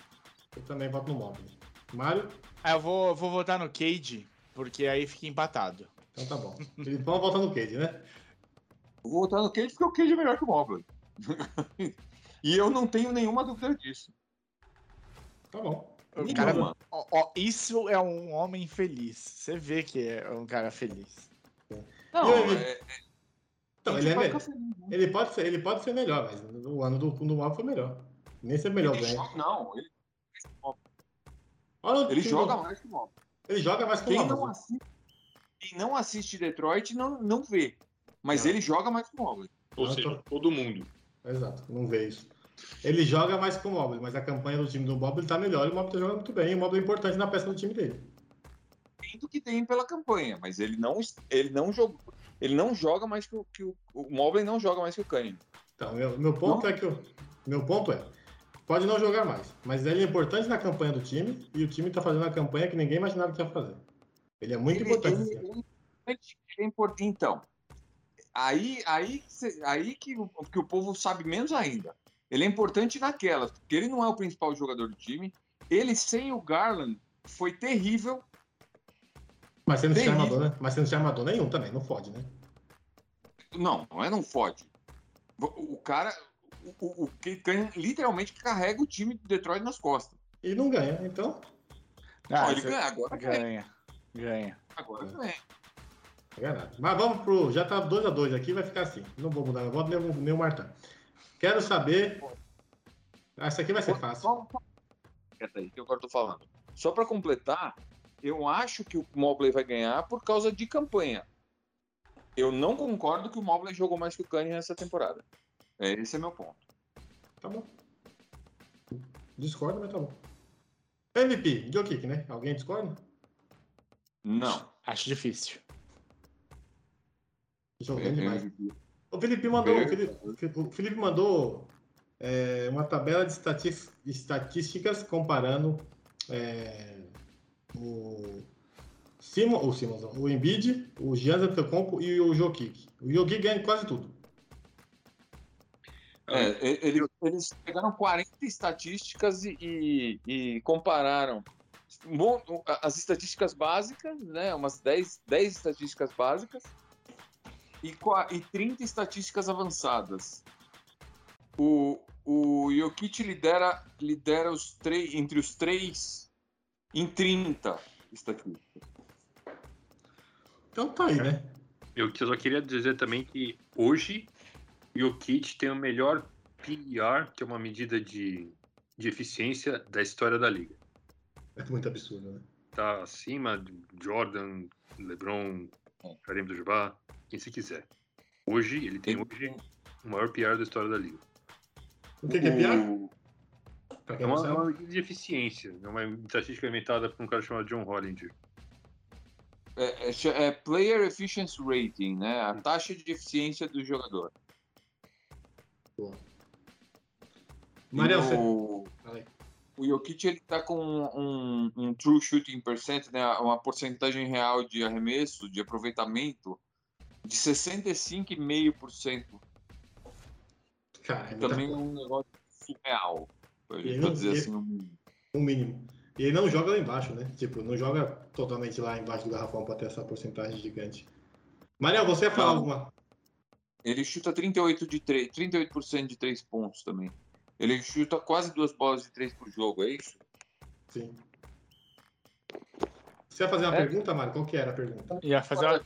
Eu também voto no Mobley. Mário? Ah, eu vou, vou votar no Cade, porque aí fica empatado. Então tá bom. Filipão volta no Cade, né? Eu vou votar no Cade porque o Cade é melhor que o Mobley. e eu não tenho nenhuma dúvida disso. Tá bom. O cara, ó, ó, isso é um homem feliz. Você vê que é um cara feliz. Não, ele- é, Então, a ele, é vai me- ficar feliz, né? ele, pode ser, ele pode ser melhor, mas o ano do, do Mobley foi melhor. Nem ser melhor Ele joga- Não, ele, Olha ele joga mais que o Mobley. Ele joga mais que o Quem não, Mobley. assiste, quem não assiste Detroit não, não vê. Mas Não. ele joga mais que o Mobley. Ou seja, tô- todo mundo. Exato, não vê isso. Ele joga mais que o Mobley, mas a campanha do time do Mobley tá melhor e o Mobley tá jogando muito bem. O Mobley é importante na peça do time dele. Tem do que tem pela campanha, mas ele não, ele não jogou. Ele não joga mais que o, que o, o Mobley não joga mais que o Cunningham. Então, meu, meu ponto Não. é que o meu ponto é, pode não jogar mais, mas ele é importante na campanha do time e o time tá fazendo a campanha que ninguém imaginava que ia fazer. Ele é muito Ele- importante. ele- ele- é importante. Então, aí, aí, aí que, que o povo sabe menos ainda. Ele é importante naquelas, porque ele não é o principal jogador do time. Ele sem o Garland foi terrível. Mas você não tinha Tem armador, né? Mas você não tinha armador nenhum também, não fode, né? Não, não é não fode. O, cara, o, o, Cunningham literalmente carrega o time de Detroit nas costas. E não ganha, então. Ah, Ó, ele ganha agora, ganha. ganha. Ganha. Agora ganha. Não ganha nada. Mas vamos pro. Já tá 2x2 aqui, vai ficar assim. Não vou mudar meu voto, nem, o- nem o Martão. Quero saber. Essa aqui vai ser fácil. Só- Quieta aí, que eu agora tô falando. Só para completar, eu acho que o Mobley vai ganhar por causa de campanha. Eu não concordo que o Mobley jogou mais que o Cunningham nessa temporada. É, Esse é meu ponto. Tá bom. Discordo, mas tá bom. MVP, Jokic, né? Alguém discorda? Não. Acho difícil. Jogando demais. É, O Felipe mandou, o Felipe, o Felipe mandou é, uma tabela de estatísticas comparando é, o Simon, o Simons, o Embiid, o Giannis Antetokounmpo e o Jokic. O Jokic ganha quase tudo. É, ele- eles pegaram 40 estatísticas e, e- e compararam as estatísticas básicas, né, umas 10, 10 estatísticas básicas e, e 30 estatísticas avançadas. O, o Jokic lidera, lidera os três, entre os três em 30 estatísticas. Então tá aí, né? Eu que- eu só queria dizer também que hoje o Jokic tem o melhor PER, que é uma medida de, de eficiência da história da liga. É muito absurdo, né? Tá acima de Jordan, LeBron, Kareem Abdul-Jabbar, quem se quiser. Hoje, ele tem hoje o maior PR da história da liga. O que, que é Pra É uma, é uma de eficiência, é uma estatística inventada por um cara chamado John Hollinger. É, é é Player Efficiency Rating, né? A taxa de eficiência do jogador. Mariel, você. o, o Jokic ele tá com um, um true shooting percent, né? Uma porcentagem real de arremesso, de aproveitamento de 65,5%. Cara, é Também é um negócio surreal. Pra, E não- dizer e- assim, um- No mínimo. E ele não joga lá embaixo, né? Tipo, não joga totalmente lá embaixo do garrafão pra ter essa porcentagem gigante. Mariel, você ia falar Não. alguma? Ele chuta 38 de 3, 38% de 3 pontos também. Ele chuta quase duas bolas de 3 por jogo, é isso? Sim. Você ia fazer uma É. pergunta, Mário? Qual que era a pergunta? Ia fazer uma...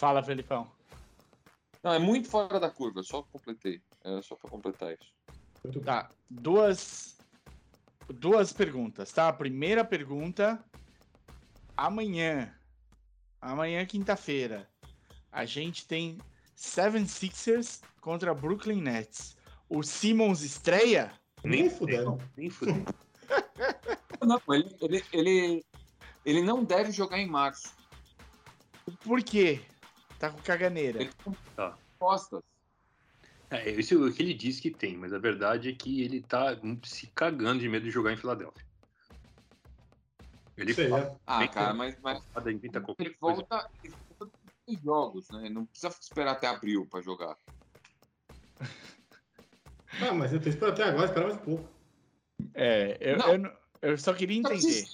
Fala, Felipão. Não, é muito fora da curva, só completei. É só pra completar isso. Tá, duas duas perguntas, tá? A primeira pergunta amanhã. Amanhã quinta-feira. A gente tem Seven Sixers contra Brooklyn Nets. O Simmons estreia? Nem fudendo. Nem fudendo. Não, ele, ele, ele, ele não deve jogar em março. Por quê? Tá com caganeira. Tá. costas. É, isso é o que ele diz que tem, mas a verdade é que ele tá se cagando de medo de jogar em Filadélfia. Ele Sei, fala, né? Ah, cara, mas, mas inventa ele volta, ele volta em jogos, né? Ele não precisa esperar até abril pra jogar. Ah, mas eu tô esperando até agora, espera mais um pouco. É, eu, Não. eu, eu só queria entender.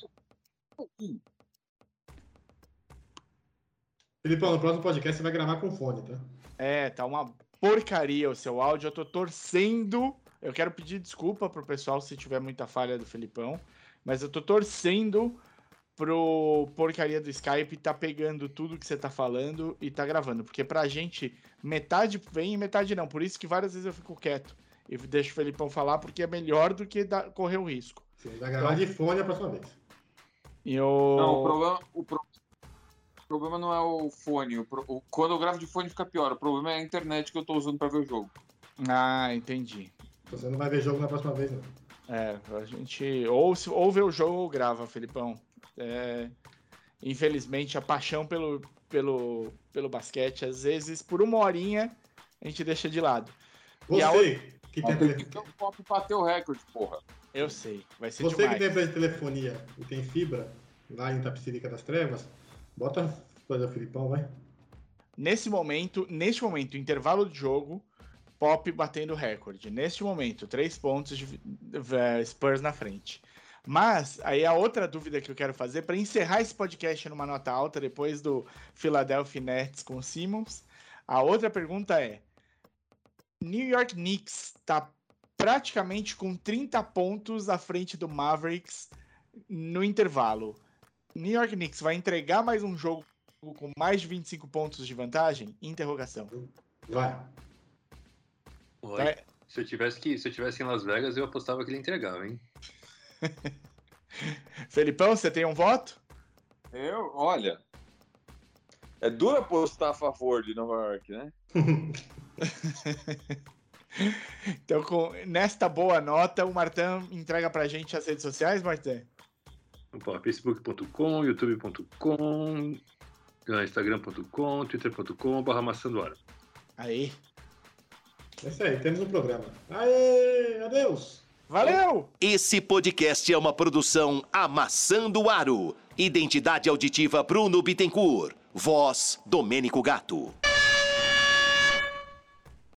Filipão, no próximo podcast você vai gravar com fone, tá? É, tá uma porcaria o seu áudio. Eu tô torcendo. Eu quero pedir desculpa pro pessoal se tiver muita falha do Felipão, mas eu tô torcendo pro porcaria do Skype tá pegando tudo que você tá falando e tá gravando, porque pra gente metade vem e metade não. Por isso que várias vezes eu fico quieto e deixo o Felipão falar porque é melhor do que dar- correr o risco. Você vai gravar de fone a próxima vez. E eu Não, o problema, o, pro- o problema não é o fone. O pro- o- quando eu gravo de fone fica pior. O problema é a internet que eu tô usando pra ver o jogo. Ah, entendi. Você não vai ver jogo na próxima vez, não. É, a gente ou, se- ou vê o jogo ou grava, Felipão. É, infelizmente, a paixão pelo, pelo, pelo basquete, às vezes, por uma horinha, a gente deixa de lado. E a Você que tem, tele... Então o Pop bateu o recorde, porra. Eu sei, vai ser você que demais. tem empresa de telefonia e tem fibra lá em Tapicirica das Trevas, bota coisa Filipão, vai. Nesse momento, neste momento, intervalo de jogo, Pop batendo recorde. Neste momento, três pontos de eh, Spurs na frente. Mas aí a outra dúvida que eu quero fazer para encerrar esse podcast numa nota alta depois do Philadelphia Nets com Simmons, a outra pergunta é: New York Knicks está praticamente com 30 pontos à frente do Mavericks no intervalo. New York Knicks vai entregar mais um jogo com mais de 25 pontos de vantagem? Interrogação. Vai. Vai- Se eu tivesse que, se eu tivesse em Las Vegas, eu apostava que ele entregava, hein? Felipão, você tem um voto? Eu, olha. É duro apostar a favor de Nova York, né? Então, com, nesta boa nota, o Martão entrega pra gente as redes sociais, Martão? Facebook.com, youtube.com, instagram.com, twitter.com, barra maçã do ar. Aí. É isso aí, temos um programa. Aê, adeus! Valeu! Esse podcast é uma produção Amassando Aro. Identidade auditiva Bruno Bittencourt. Voz Domênico Gato.